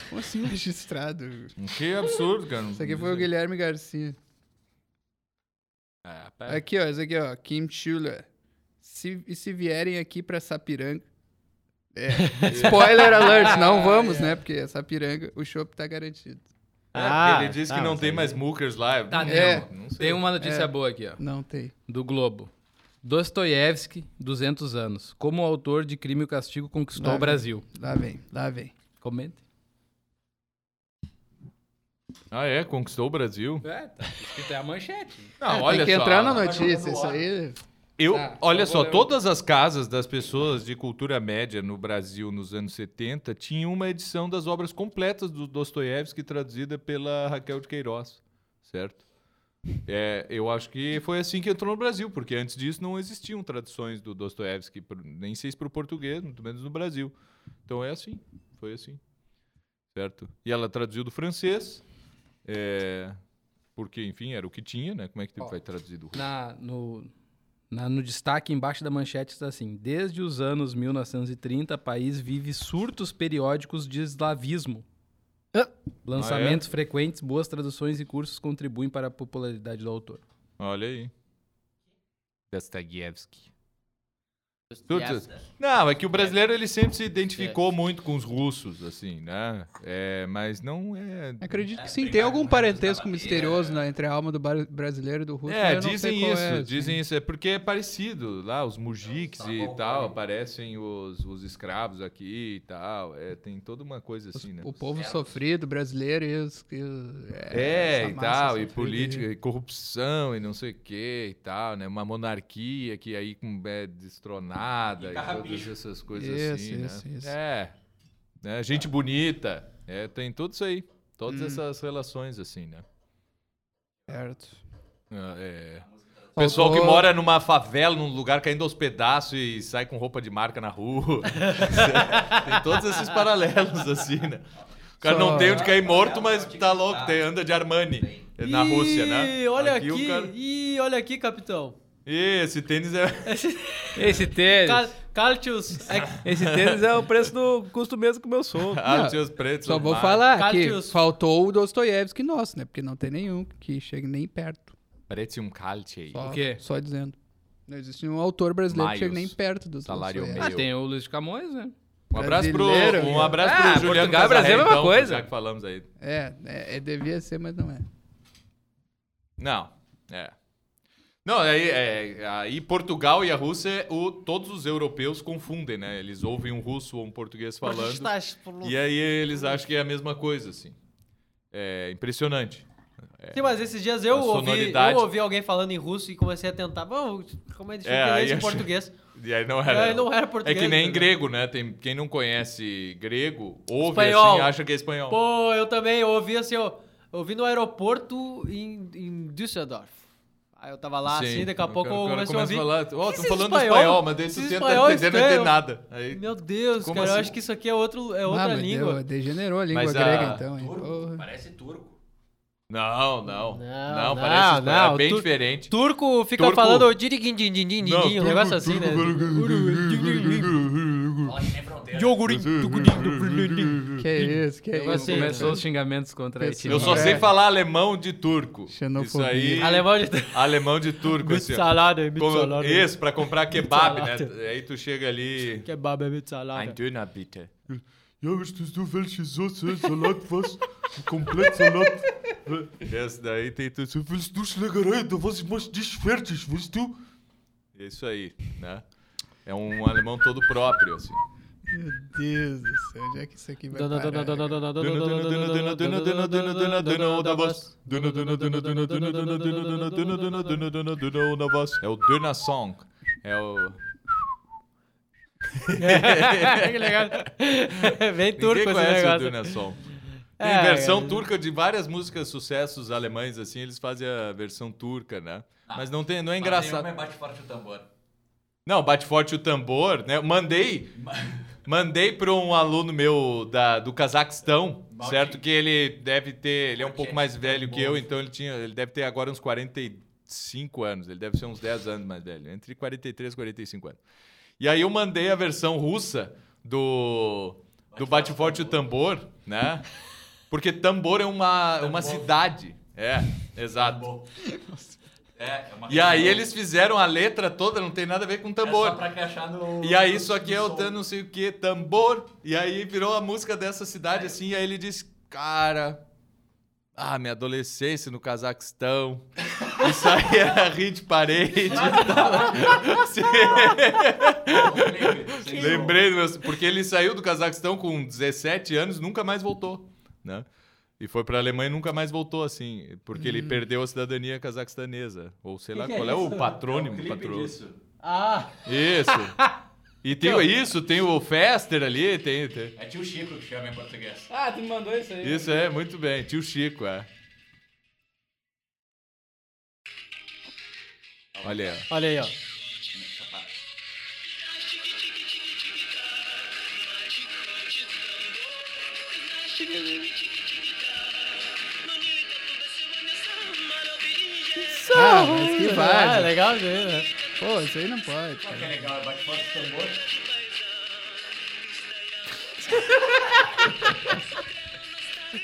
Como assim, magistrado? Que absurdo, cara. Isso aqui foi o Guilherme Garcia. Ah, pera. Aqui, ó, esse aqui, ó. Kim Chula. Se, e se vierem aqui pra Sapiranga. É. Spoiler alert, não vamos, né? Porque Sapiranga, o chopp tá garantido. É, Ah, porque ele disse tá, que não tem aí- mais muckers lá. Tá, não, é. não sei. Tem uma notícia É. boa aqui, ó. Não tem. Do Globo. Dostoiévski, 200 anos. Como autor de Crime e o Castigo conquistou Lá o Brasil. Lá vem, lá vem. Comente. Ah, é? Conquistou o Brasil? É, tá escrito é a manchete. Não, É, olha tem que só. entrar na notícia, isso aí. Eu, Tá, olha eu só, todas as casas das pessoas de cultura média no Brasil nos anos 70 tinham uma edição das obras completas do Dostoiévski traduzida pela Raquel de Queiroz, certo? É, eu acho que foi assim que entrou no Brasil, porque antes disso não existiam traduções do Dostoiévski, nem sei se para o português, muito menos no Brasil. Então é assim, foi assim, certo? E ela traduziu do francês, é, porque, enfim, era o que tinha, né? Como é que vai traduzir do russo? Na, no, na- no destaque embaixo da manchete está assim: Desde os anos 1930, o país vive surtos periódicos de eslavismo. Ah. Lançamentos frequentes, boas traduções e cursos contribuem para a popularidade do autor. Olha aí. Dostoiévski. Tudo- Não, é que o brasileiro ele sempre se identificou muito com os russos, assim, né? É, mas não é. Acredito que É, sim. Tem algum a parentesco da misterioso né, entre a alma do brasileiro e do russo. É, dizem isso, é, assim. dizem isso. É porque é parecido. Lá, os mujiks Só e bom, tal, né? aparecem os, os escravos aqui e tal. É, tem toda uma coisa Os- assim, né? O povo sofrido, brasileiro e os que. É, essa e tal, e política, e corrupção, e não sei o que e tal, né? Uma monarquia que aí com- é destronada E e, carrapicho. todas essas coisas Isso, assim, isso, né? isso. É, né? gente bonita, é, tem tudo isso aí, todas Hum. essas relações assim, né? Certo. Ah, É. Pessoal que mora numa favela, num lugar caindo aos pedaços e sai com roupa de marca na rua. tem todos esses paralelos, assim, né? O cara Só- não tem onde cair morto, mas tá louco, tem, anda de Armani na Rússia, né? Ih, olha aqui, o cara- Ih, olha aqui, capitão. Ih, esse tênis é. Esse tênis. Cal Caltius. É, Esse tênis é o preço do custo mesmo que o meu sou. Ah, os pretos. Só vou falar que Catius. faltou o Dostoiévski nosso, né? Porque não tem nenhum que chegue nem perto. Parece um calte Só, O quê? Só dizendo. Não existe nenhum autor brasileiro que chegue Maios. nem perto do Salário Dostoiévski. Ah, tem o Luiz de Camões, né? Um abraço pro, um abraço Ah, pro Juliano Portugal Brasil é a mesma então, coisa. Já que falamos aí. É, é, é, devia ser, mas não é. Não, é. Não, aí, é, aí Portugal e a Rússia, o, todos os europeus confundem, né? Eles ouvem um russo ou um português falando. E aí eles acham que é a mesma coisa, assim. É impressionante. Sim, mas esses dias eu ouvi, eu ouvi alguém falando em russo e comecei a tentar. Bom, como é difícil É, aí em acho- português? E aí não era. É, não era É português. que nem né? grego, né? Tem, quem não conhece grego, ouve Espanhol. assim, acha que é espanhol. Pô, eu também eu ouvi assim, ó. Eu ouvi no aeroporto em, em Düsseldorf. Aí eu tava lá Sim. assim, daqui a O pouco cara- eu comecei a ouvir. começa a falar, ó, tô falando espanhol- espanhol, mas daí você tenta entender, não entende estranho. nada. Aí, Meu Deus, cara, eu assim? acho que isso aqui é, outro, é ah, outra língua. deu- degenerou a língua Mas a- grega, então. hein? Turco, Porra. parece turco. Não, não. Não, Não, não, parece não, é bem tu- diferente. Turco fica Turco- falando din, um negócio assim, né? Fala que nem fronteira. Que isso, que isso. gostei. Começou os xingamentos contra a. Eu só É. sei falar alemão de turco. Isso Xenofobia. aí. Alemão de Alemão de turco, assim. salada, salada. Isso, pra comprar kebab, né? Aí tu chega ali. Kebab é mit salada. Ein Döner, bitte. Ja, möchtest du welche Soße, Salat, was? Komplett Salat. Esse daí tem tudo. Willst du Schlägerei? Da was ich mach dich fertig, willst du? Isso aí, né? É um alemão todo próprio, assim. Meu Deus do céu, onde é que isso aqui vai parar? É o dona, Song. É o... que legal. Bem turco Ninguém esse negócio. o Duna Song. Tem é, versão é. turca de várias músicas sucessos alemães, assim, eles fazem a versão turca, né? Ah, Mas não, tem, não é engraçado. Nenhuma é bate forte o tambor. Não, bate forte o tambor, né? Mandei mandei para um aluno meu da, do Cazaquistão, Baldi. certo? Que ele deve ter, ele é um pouco Baldi, mais velho que eu, tambor. então ele tinha, ele deve ter agora uns 45 anos, ele deve ser uns 10 anos mais velho, entre 43 e 45 anos. E aí eu mandei a versão russa do do bate forte o tambor, né? Porque tambor é uma, uma cidade. É, exato. É, é uma E aí eles fizeram a letra toda, não tem nada a ver com É tambor. só pra encaixar no. E aí, isso aqui é o não sei o que, tambor. E aí virou a música dessa cidade, assim. E aí ele disse, cara. Ah, minha adolescência no Cazaquistão. Isso aí era hit parade. Sim. Lembrei do meu. Porque ele saiu do Cazaquistão com 17 anos nunca mais voltou. Né? E foi pra Alemanha e nunca mais voltou, assim. Porque ele perdeu a cidadania cazaquestanesa. Ou sei lá que é qual é, o isso? patrônimo. Patrônimo. disso. Ah, Isso. E tem isso, tem o Fester ali, tem, tem- É tio Chico que chama em português. Ah, tu me mandou isso aí. Isso é, muito bem. Tio Chico, é. Olha aí. ó. olha aí, ó. Ah, mas que Ah, legal isso aí, né? Pô, isso aí não pode. O que é legal? É bate forte o tambor.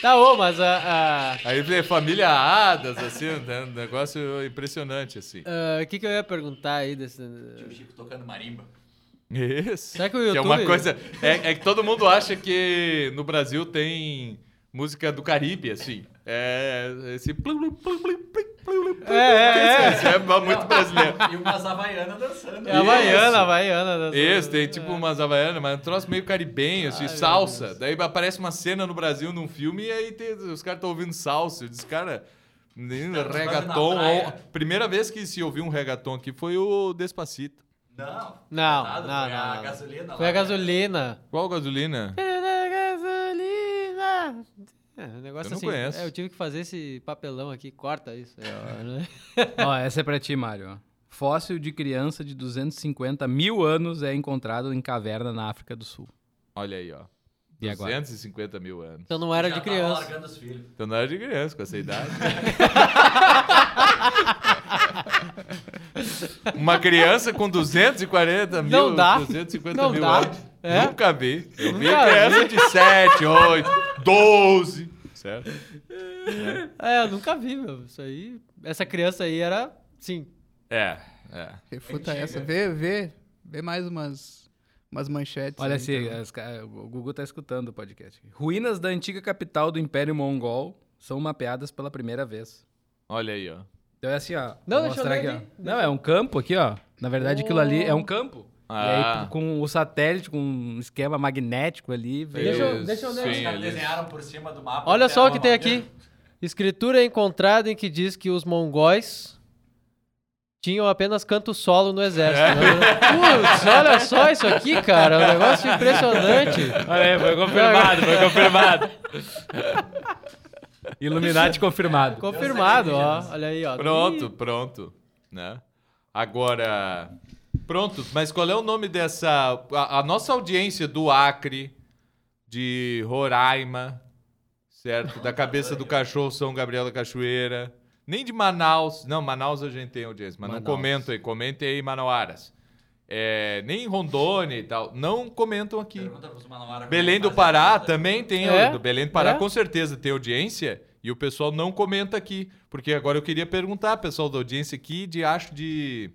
Tá, ô, mas a... a- Aí vem família Adas, assim, né, um negócio impressionante, assim. a- O que que eu ia perguntar aí desse... Tio Chico tocando marimba. Isso. Será que o Que é YouTube... uma coisa. É, é que todo mundo acha que no Brasil tem música do Caribe, assim. É. Esse. É, é, é. Isso é muito brasileiro. E umas havaianas dançando. É Havaiana, Havaiana. dançando. Esse, tem tipo umas havaianas, mas um troço meio caribenho, assim, Ai, salsa. Daí aparece uma cena no Brasil num filme e aí tem- os caras estão ouvindo salsa. Eu disse, cara, reggaeton. ou- Primeira vez que se ouviu um reggaeton aqui foi o Despacito. Não. Não, Nada, não, foi a não. gasolina Foi lá, a gasolina. Qual gasolina? gasolina. É, um negócio Eu assim. conheço. É, eu tive que fazer esse papelão aqui, corta isso. aí, ó, né? Ó, essa é pra ti, Mário. Fóssil de criança de 250 mil anos é encontrado em caverna na África do Sul. Olha aí, ó. E agora? 250 mil anos. Então não era Já de tava criança. largando os filhos. Então não era de criança com essa idade. Uma criança com 240 mil, Não dá. 250 Não mil dá. anos. É? Nunca vi. Eu vi Nunca criança de 7, 8, 12. Certo? É, eu nunca vi, meu. Isso aí. Essa criança aí era. Sim. É, é. Refuta essa. Vê, vê. Vê mais umas, umas manchetes. Olha aí, assim, então. as o Google tá escutando o podcast. Ruínas da antiga capital do Império Mongol são mapeadas pela primeira vez. Olha aí, ó. Então é assim, ó. Não, deixa eu ler aqui, aqui. ó. Não, é um campo aqui, ó. Na verdade, aquilo ali é um campo. E Ah. aí, com o satélite, com um esquema magnético ali, veio... Deixa eu- deixa eu ler Os sim, caras eles- desenharam por cima do mapa. Olha só o que tem aqui. Escritura encontrada em que diz que os mongóis tinham apenas canto solo no exército. né? Putz, olha só isso aqui, cara. É um negócio impressionante. Olha aí, foi confirmado, foi confirmado. Illuminati confirmado. Confirmado, ó. Olha aí, ó. Pronto, pronto. Né? Agora. Pronto, mas qual é o nome dessa. A, a nossa audiência do Acre, de Roraima, certo? Da cabeça do cachorro São Gabriel da Cachoeira. Nem de Manaus. Não, Manaus a gente tem audiência, mas não Manaus. comentam aí. Comentem aí, Manauaras. É, nem Rondônia e tal. Não comentam aqui. Belém é que do Pará também tem. É? Do Belém do Pará É? com certeza tem audiência e o pessoal não comenta aqui. Porque agora eu queria perguntar, pessoal da audiência aqui, de acho de,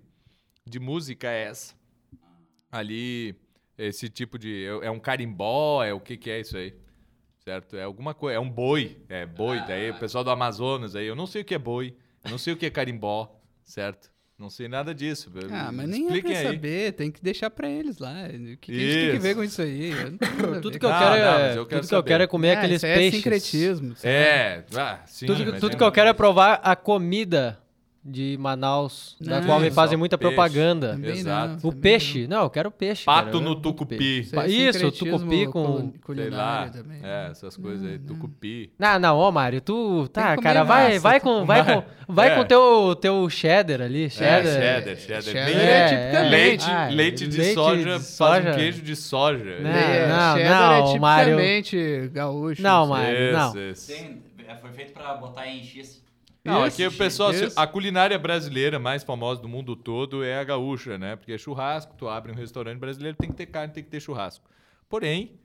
de música é essa? Ali, esse tipo de. É é um carimbó? É o que, que é isso aí? Certo? É alguma coisa. É um boi. É boi. Daí o pessoal do Amazonas aí. Eu não sei o que é boi. Eu não sei o que é carimbó. Certo? Não sei nada disso. Ah, mas nem é pra aí. saber, tem que deixar pra eles lá. O que, que a gente tem que ver com isso aí? Não Tudo que eu Não, quero não, é, mas eu tudo quero que eu quero é comer Ah, aqueles isso aí peixes. É sincretismo. sabe? É, ah, sim. Tudo, tudo é- que eu quero é provar a comida de Manaus, da Não, qual me fazem muita peixe. propaganda. Exato. não, O peixe? Não, eu quero peixe. Pato cara, no tucupi. Não. Isso, sincretismo tucupi com- Sei lá. também. É, essas coisas aí. Tucupi. Não, não, ó, Mário, tu. Tá, cara, vai, massa, vai com. Vai com, vai É. com teu, teu cheddar ali. É, Cheddar. cheddar, cheddar. cheddar Nem- é tipicamente. leite, Ah, leite de leite soja de faz soja. um queijo de soja. Né? É, não, cheddar não, é Mário. tipicamente gaúcho. Não. Mário, não. É, foi feito pra botar em X. Não, aqui o pessoal, a culinária brasileira mais famosa do mundo todo é a gaúcha, né? Porque é churrasco, tu abre um restaurante brasileiro, tem que ter carne, tem que ter churrasco. Porém,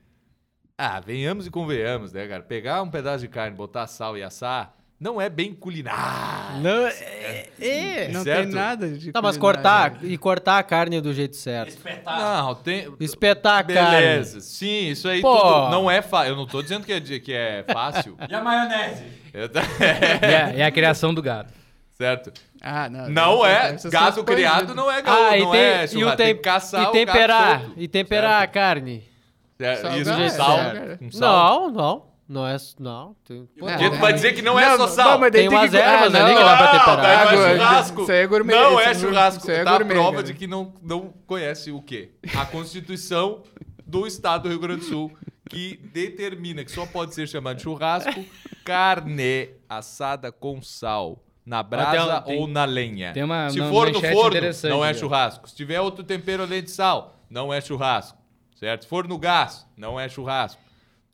ah, venhamos e convenhamos, né, cara? Pegar um pedaço de carne, botar sal e assar, não é bem culinária. Não, é, é. Não certo? tem nada de Não, mas culinária. cortar e cortar a carne do jeito certo. Espetar. Não, tem... Espetar a carne. Beleza, sim, isso aí Pô. tudo não é fácil. Eu não tô dizendo que é, que é fácil. E a maionese? É, a- é a criação do gado. certo? Ah, não. Não deve é. Gado criado não é gaúcho, Ah, e não tem, é e, churrasco. o Tem tem, que caçar e o temperar, solto, e temperar certo? a carne. É, Isso, é, sal. Com sal. Não, não. Não é. Não. Tem, pô, É, vai dizer que não é só Não, sal. mas daí Tem umas que- ervas ah, ali que não, dá pra Não, temperar. daí não é Ah, churrasco. isso aí é gourmet, Não isso é é churrasco. isso aí é Tá a gourmet, prova cara. de que não, não conhece o quê? A Constituição do Estado do Rio Grande do Sul, que determina que só pode ser chamado de churrasco carne assada com sal. Na brasa tem- ou na lenha. tem uma- Se uma for no manchete forno, interessante, não é churrasco. Se tiver outro tempero além de sal, não é churrasco. Certo? Se for no gás, não é churrasco.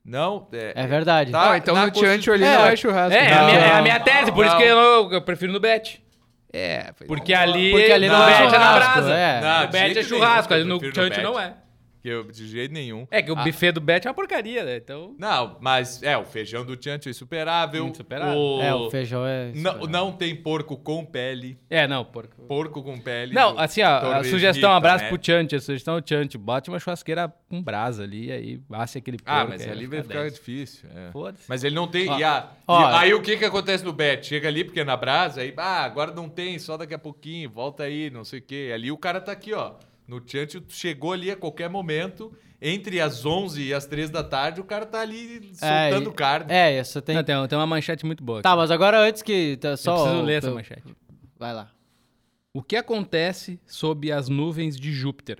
Não. É verdade. Tá Ah, então na no Chantilly É, não é churrasco. É, é, não. a minha, é a minha tese, por isso Não. que eu, eu prefiro no bet. É, Porque ali, Porque ali no não é é churrasco, brasa. é. Não, no bet é churrasco, ali no chante não é. Que eu, de jeito nenhum. É que o Ah, buffet do bet é uma porcaria, né? Então. Não, mas é, o feijão do Chancho é insuperável. Insuperável. O... É, o feijão é. Não, não tem porco com pele. É, não, porco. Porco com pele. Não, assim, ó, a sugestão, um abraço né? pro Chante, a sugestão do Chante, bote uma churrasqueira com brasa ali, aí asse aquele porco. Ah, mas aí ali vai ficar 10. difícil. é. Foda-se. Mas ele não tem. Ó, e a- ó. e aí o que que acontece no bet? Chega ali porque é na brasa, aí, ah, agora não tem, só daqui a pouquinho, volta aí, não sei o quê. Ali o cara tá aqui, ó. No tu chegou ali a qualquer momento, entre as 11 e as 3 da tarde, o cara tá ali É, soltando e- carne. É, essa tem. Não, tem, tem uma manchete muito boa. Tá, aqui. mas agora antes que. Tá, Eu só. preciso ler essa eu- manchete. Vai lá. O que acontece sob as nuvens de Júpiter?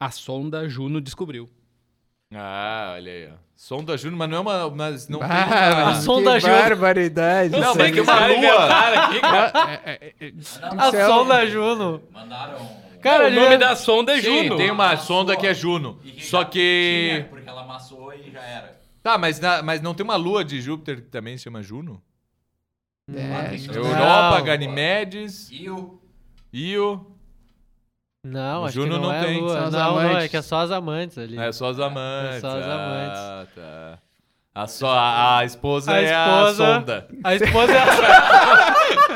A sonda Juno descobriu. Ah, olha aí, ó. Sonda Júnior, mas não é uma. Mas não tem Ah, uma- A sonda que Júnior. barbaridade. Não, mas tem uma lua. inventaram aqui, cara. É, é, é, A céu- sonda Juno. Mandaram. Cara, o nome da sonda é Sim, Juno. tem uma sonda que é Juno. E Só que. Tinha, porque ela amassou e já era. Tá, mas, na- mas não tem uma lua de Júpiter que também se chama Juno? É. Europa, Não. Ganimedes, E o. Io. Não, acho Juno que não, não é tem, lua. são Não, não, é amantes. que é só as amantes ali. É só os amantes. É só os amantes. Ah, tá. A, só, a, a esposa A é esposa- a sonda. A esposa é a...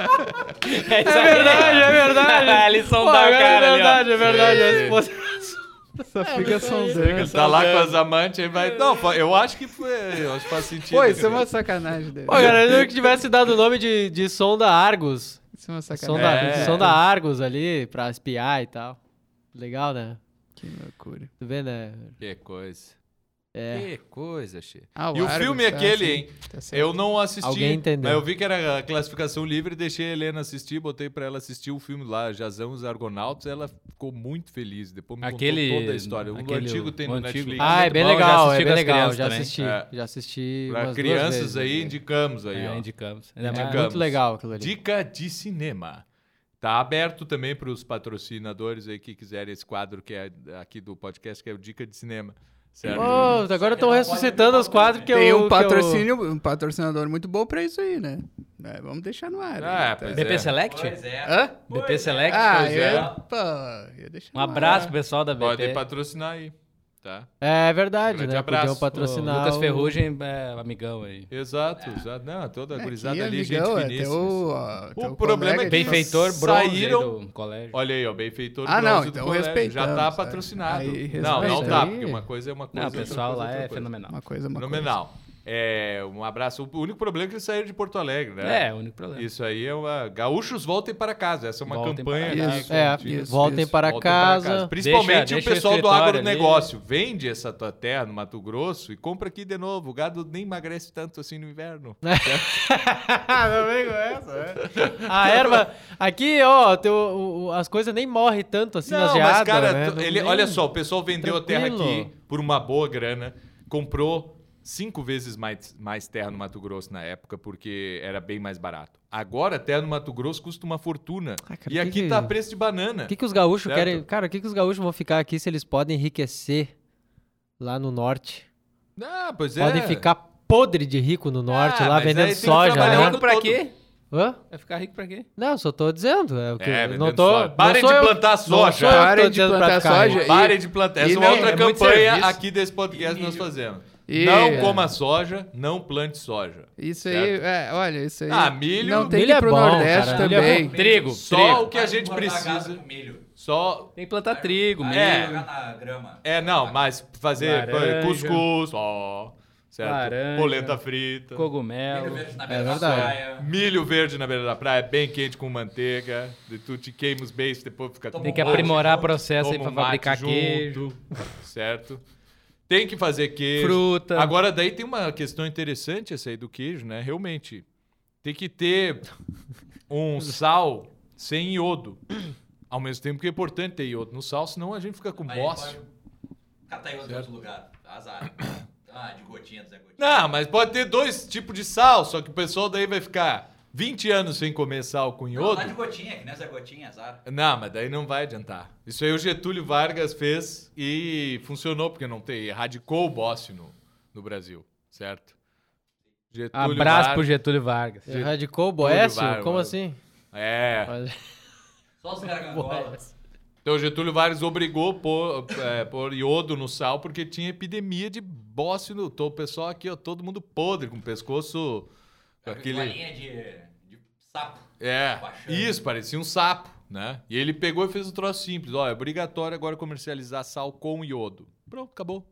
É, é verdade, é verdade. Eles Pô, sondaram o agora cara é ali, verdade, é verdade. A esposa... Só fica sondando. Tá lá com as amantes e vai. Não, eu acho que foi. Eu acho que faz sentido. Pô, isso é uma sacanagem dele. Pô, cara, eu que tivesse dado o nome de, de sonda Argus. Isso é uma Sonda, sacanagem. É. sonda Argus ali, pra espiar e tal. Legal, né? Que loucura. Tu vê, né? Que coisa. É. Que coisa, che. Ah, E o Argus, filme tá, aquele, sim. hein? Tá. Eu não assisti. Alguém entendeu. Mas eu vi que era a classificação livre, deixei a Helena assistir, botei pra ela assistir o filme lá, Jazão e os Argonautas, ela ficou muito feliz. Depois me Aquele- contou toda a história. O aquele- antigo tem no antigo. Netflix. Ah, é bem legal, é bem legal. Já assisti. É. Já assisti. Pra umas duas crianças vezes, aí, né? indicamos aí, É, ó. indicamos. Mais- Indicamos. Muito legal aquilo ali. Dica de cinema. Tá aberto também para os patrocinadores aí que quiserem esse quadro que é aqui do podcast, que é o Dica de Cinema. Certo? Ô, agora estão ressuscitando os quadros que eu... Tem um eu- patrocínio, um patrocinador muito bom pra isso aí, né? É, vamos deixar no ar. Ah, tá? pois BP é. Select? Pois é. Hã? BP Select? Ah, Pois é. eu, pô, ia deixar Um no abraço ar. pro pessoal da BP. Pode patrocinar aí, tá? É verdade, Grande né? abraço. Podiam O patrocinar Lucas o- Ferrugem é amigão aí. Exato, exato. Não, toda a Aqui, gurizada ali, amigão, gente é finíssima. teu, ó, O teu problema é que Benfeitor saíram- do colégio. Olha aí, ó, benfeitor Ah, bronze não, do então colégio. respeitamos, Já tá patrocinado. Aí não, não tá, porque uma coisa é uma coisa. Não, o outra pessoal coisa é lá é coisa. fenomenal. Uma coisa, uma Fenomenal. É, um abraço. O único problema é que eles saíram de Porto Alegre, né? É, o único problema. Isso aí é uma. Gaúchos voltem para casa. Essa é uma Voltem campanha. para casa. Isso, É, Isso, voltem isso. para Voltem casa. Principalmente Deixa- o deixa o pessoal do escritório agronegócio. Vende essa tua terra no Mato Grosso e compra aqui de novo. O gado nem emagrece tanto assim no inverno. Não vem com essa, é. A erva. Aqui, ó, teu, o- o- as coisas nem morrem tanto assim nas Não, geadas. mas cara, né? ele, olha só, o pessoal vendeu a terra Tranquilo. aqui por uma boa grana, comprou cinco vezes mais, mais terra no Mato Grosso na época, porque era bem mais barato. Agora, terra no Mato Grosso custa uma fortuna. Ah, cara, e que aqui que- tá a preço de banana. O que, que os gaúchos Certo. querem. Cara, o que, que os gaúchos vão ficar aqui se eles podem enriquecer lá no norte? Ah, pois é. Podem ficar podre de rico no norte, Ah, lá vendendo soja, né? Rico pra quê? Hã? Vai ficar rico pra quê? Não, só tô dizendo. É, o que, É, não tô, soja. Parem de plantar soja. Parem de plantar soja. Parem de plantar. Essa é outra é campanha aqui desse podcast que nós fazemos. E- não é. coma soja, não plante soja. Isso aí, Certo. é, olha, isso aí. Ah, milho- Não tem milho que ir é pro bom, Nordeste cara, milho é também. bom. Trigo, Só trigo. o que a gente precisa. com milho. Só Tem que plantar trigo, milho. É. jogar na grama. É, não, mas fazer Laranja. cuscuz, ó, certo? Laranja. Polenta frita. Cogumelo. Milho verde na É beira da verdade. praia. Milho verde na beira da praia, bem quente com manteiga. E tu te queima os beijos, depois fica Toma Tem que aprimorar o processo aí pra fabricar junto, queijo, Certo? Tem que fazer queijo. fruta. Agora, daí tem uma questão interessante essa aí do queijo, né? Realmente, tem que ter um sal sem iodo. Ao mesmo tempo que é importante ter iodo no sal, senão a gente fica com bócio. Catar em outro lugar. Azar. Ah, de gotinha, Zé Gotinha. Não, mas pode ter dois tipos de sal, só que o pessoal daí vai ficar 20 anos sem comer sal com Não, iodo. lá de gotinha, que Zé Gotinha, azar. Não, mas daí não vai adiantar. Isso aí o Getúlio Vargas fez e funcionou, porque não tem. Erradicou o bócio no, no Brasil, certo? Getúlio Abraço Vargas- pro Getúlio Vargas. Erradicou o Boécio? Vargas. Como assim? É. Só os gargangolas. Então o Getúlio Vargas obrigou a pôr, é, pôr iodo no sal porque tinha epidemia de bócio no. O pessoal aqui, ó, todo mundo podre, com o pescoço. Com aquele. Bolinha de, de sapo. É, Baixando. isso, parecia um sapo, né? E ele pegou e fez um troço simples. Ó, é obrigatório agora comercializar sal com iodo. Pronto, acabou.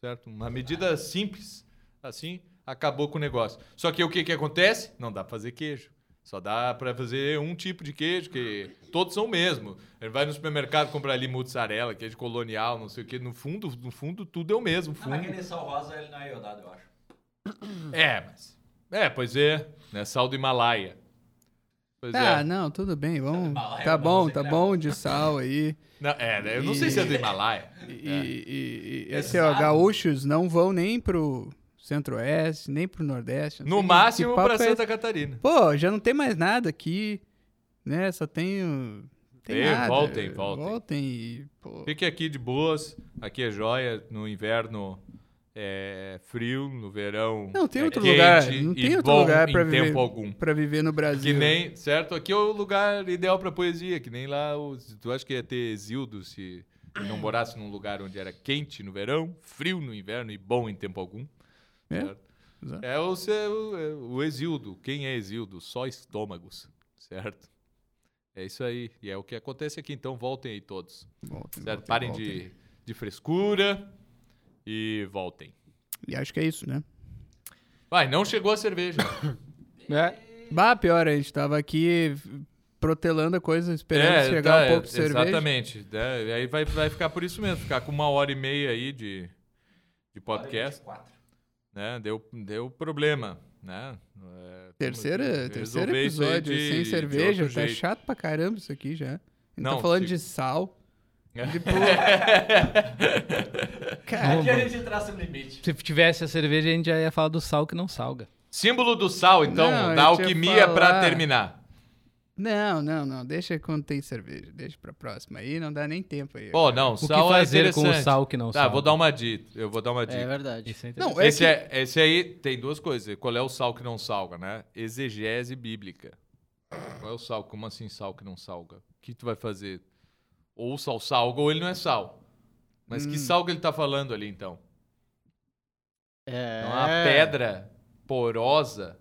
Certo? Uma medida simples. Assim, acabou com o negócio. Só que o que que acontece? Não dá pra fazer queijo. Só dá pra fazer um tipo de queijo, que todos são o mesmo. Ele vai no supermercado comprar ali mussarela, queijo colonial, não sei o que. No fundo, no fundo, tudo é o mesmo. Fundo. aquele sal rosa, ele não é iodado, eu acho. É, mas... É, pois é. Né? Sal do Himalaia. Pois Ah, é. não, tudo bem, vamos. Himalaia, Tá bom, tá bom de sal aí. Não, é, né? eu não sei se é do Himalaia. E, É. e- e- e, assim, ó, gaúchos não vão nem pro centro-oeste, nem pro nordeste. No máximo pra é Santa Catarina. Pô, já não tem mais nada aqui, né? Só tem. Tem Tem, nada. voltem, voltem. Voltem e. Pô. Fique aqui de boas. Aqui é joia. No inverno é frio. No verão. Não tem é outro lugar. Não tem outro lugar pra viver, tempo algum. pra viver no Brasil. Que nem, certo? Aqui é o lugar ideal pra poesia. Que nem lá. Os, tu acha que ia ter exildo se não morasse num lugar onde era quente no verão, frio no inverno e bom em tempo algum? É, certo? exato. É o, seu- é o exildo. Quem é exildo? Só estômagos. Certo? É isso aí. E é o que acontece aqui. Então voltem aí todos. Voltem, voltem, Parem voltem. de, de frescura e voltem. E acho que é isso, né? Vai, não chegou a cerveja. É. Bah, pior, a gente tava aqui protelando a coisa, esperando chegar tá, um pouco de cerveja. Exatamente. E aí vai, vai ficar por isso mesmo. Ficar com uma hora e meia aí de, de podcast. 24. Né? Deu, deu problema. Né? É, Terceira, terceiro episódio de- sem cerveja, tá jeito. chato pra caramba isso aqui já. A gente Não, tá falando se- de sal. Aqui a gente traça um limite. Se tivesse a cerveja, a gente já ia falar do sal que não salga. Símbolo do sal, então, Não, da alquimia pra falar. terminar. Não, não, não. Deixa quando tem cerveja. Deixa pra próxima aí. Não dá nem tempo aí. Pô, não, O que sal é fazer com o sal que não Tá, sal? vou dar uma dica. Eu vou dar uma dica. É verdade. Isso é Não, é esse, que- é, esse aí tem duas coisas. Qual é o sal que não salga, né? Exegese bíblica. Qual é o sal? Como assim sal que não salga? O que tu vai fazer? Ou sal salga ou ele não é sal. Mas que Hum. sal que ele tá falando ali, então? É. É uma pedra porosa,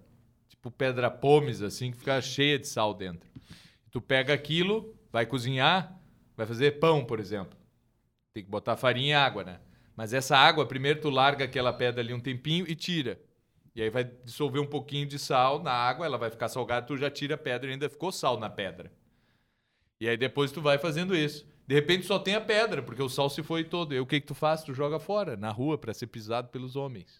tipo pedra pomes, assim, que fica cheia de sal dentro. Tu pega aquilo, vai cozinhar, vai fazer pão, por exemplo. Tem que botar farinha e água, né? Mas essa água, primeiro tu larga aquela pedra ali um tempinho e tira. E aí vai dissolver um pouquinho de sal na água, ela vai ficar salgada, tu já tira a pedra e ainda ficou sal na pedra. E aí depois tu vai fazendo isso. De repente só tem a pedra, porque o sal se foi todo. E o que que tu faz? Tu joga fora, na rua, para ser pisado pelos homens.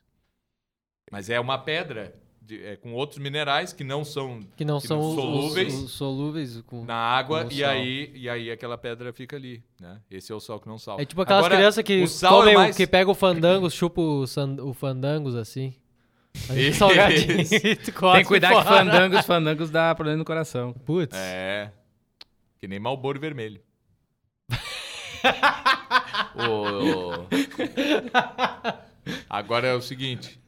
Mas é uma pedra de- é, com outros minerais que não são Que não que são não solúveis. Os, os solúveis com. na água Com o e sal. aí, e aí aquela pedra fica ali, né? Esse é o sal que não salga. É tipo aquelas Agora, crianças que é mais- que pegam o fandangos, chupa o, san- o fandangos assim. Salgadinho. e Tem que cuidar que fandangos, fandangos dá problema no coração. Putz. É. Que nem Malboro vermelho. Agora é o seguinte.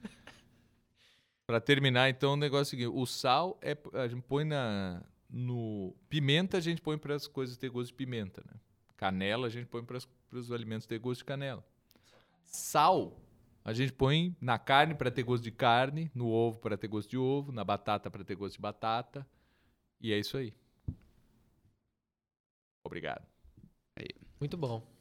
Pra terminar, então, o negócio é o seguinte: o sal é. A gente põe na. No. Pimenta a gente põe para as coisas ter gosto de pimenta, né? Canela a gente põe para os alimentos ter gosto de canela. Sal a gente põe na carne para ter gosto de carne, no ovo para ter gosto de ovo, na batata para ter gosto de batata. E é isso aí. Obrigado. Muito bom.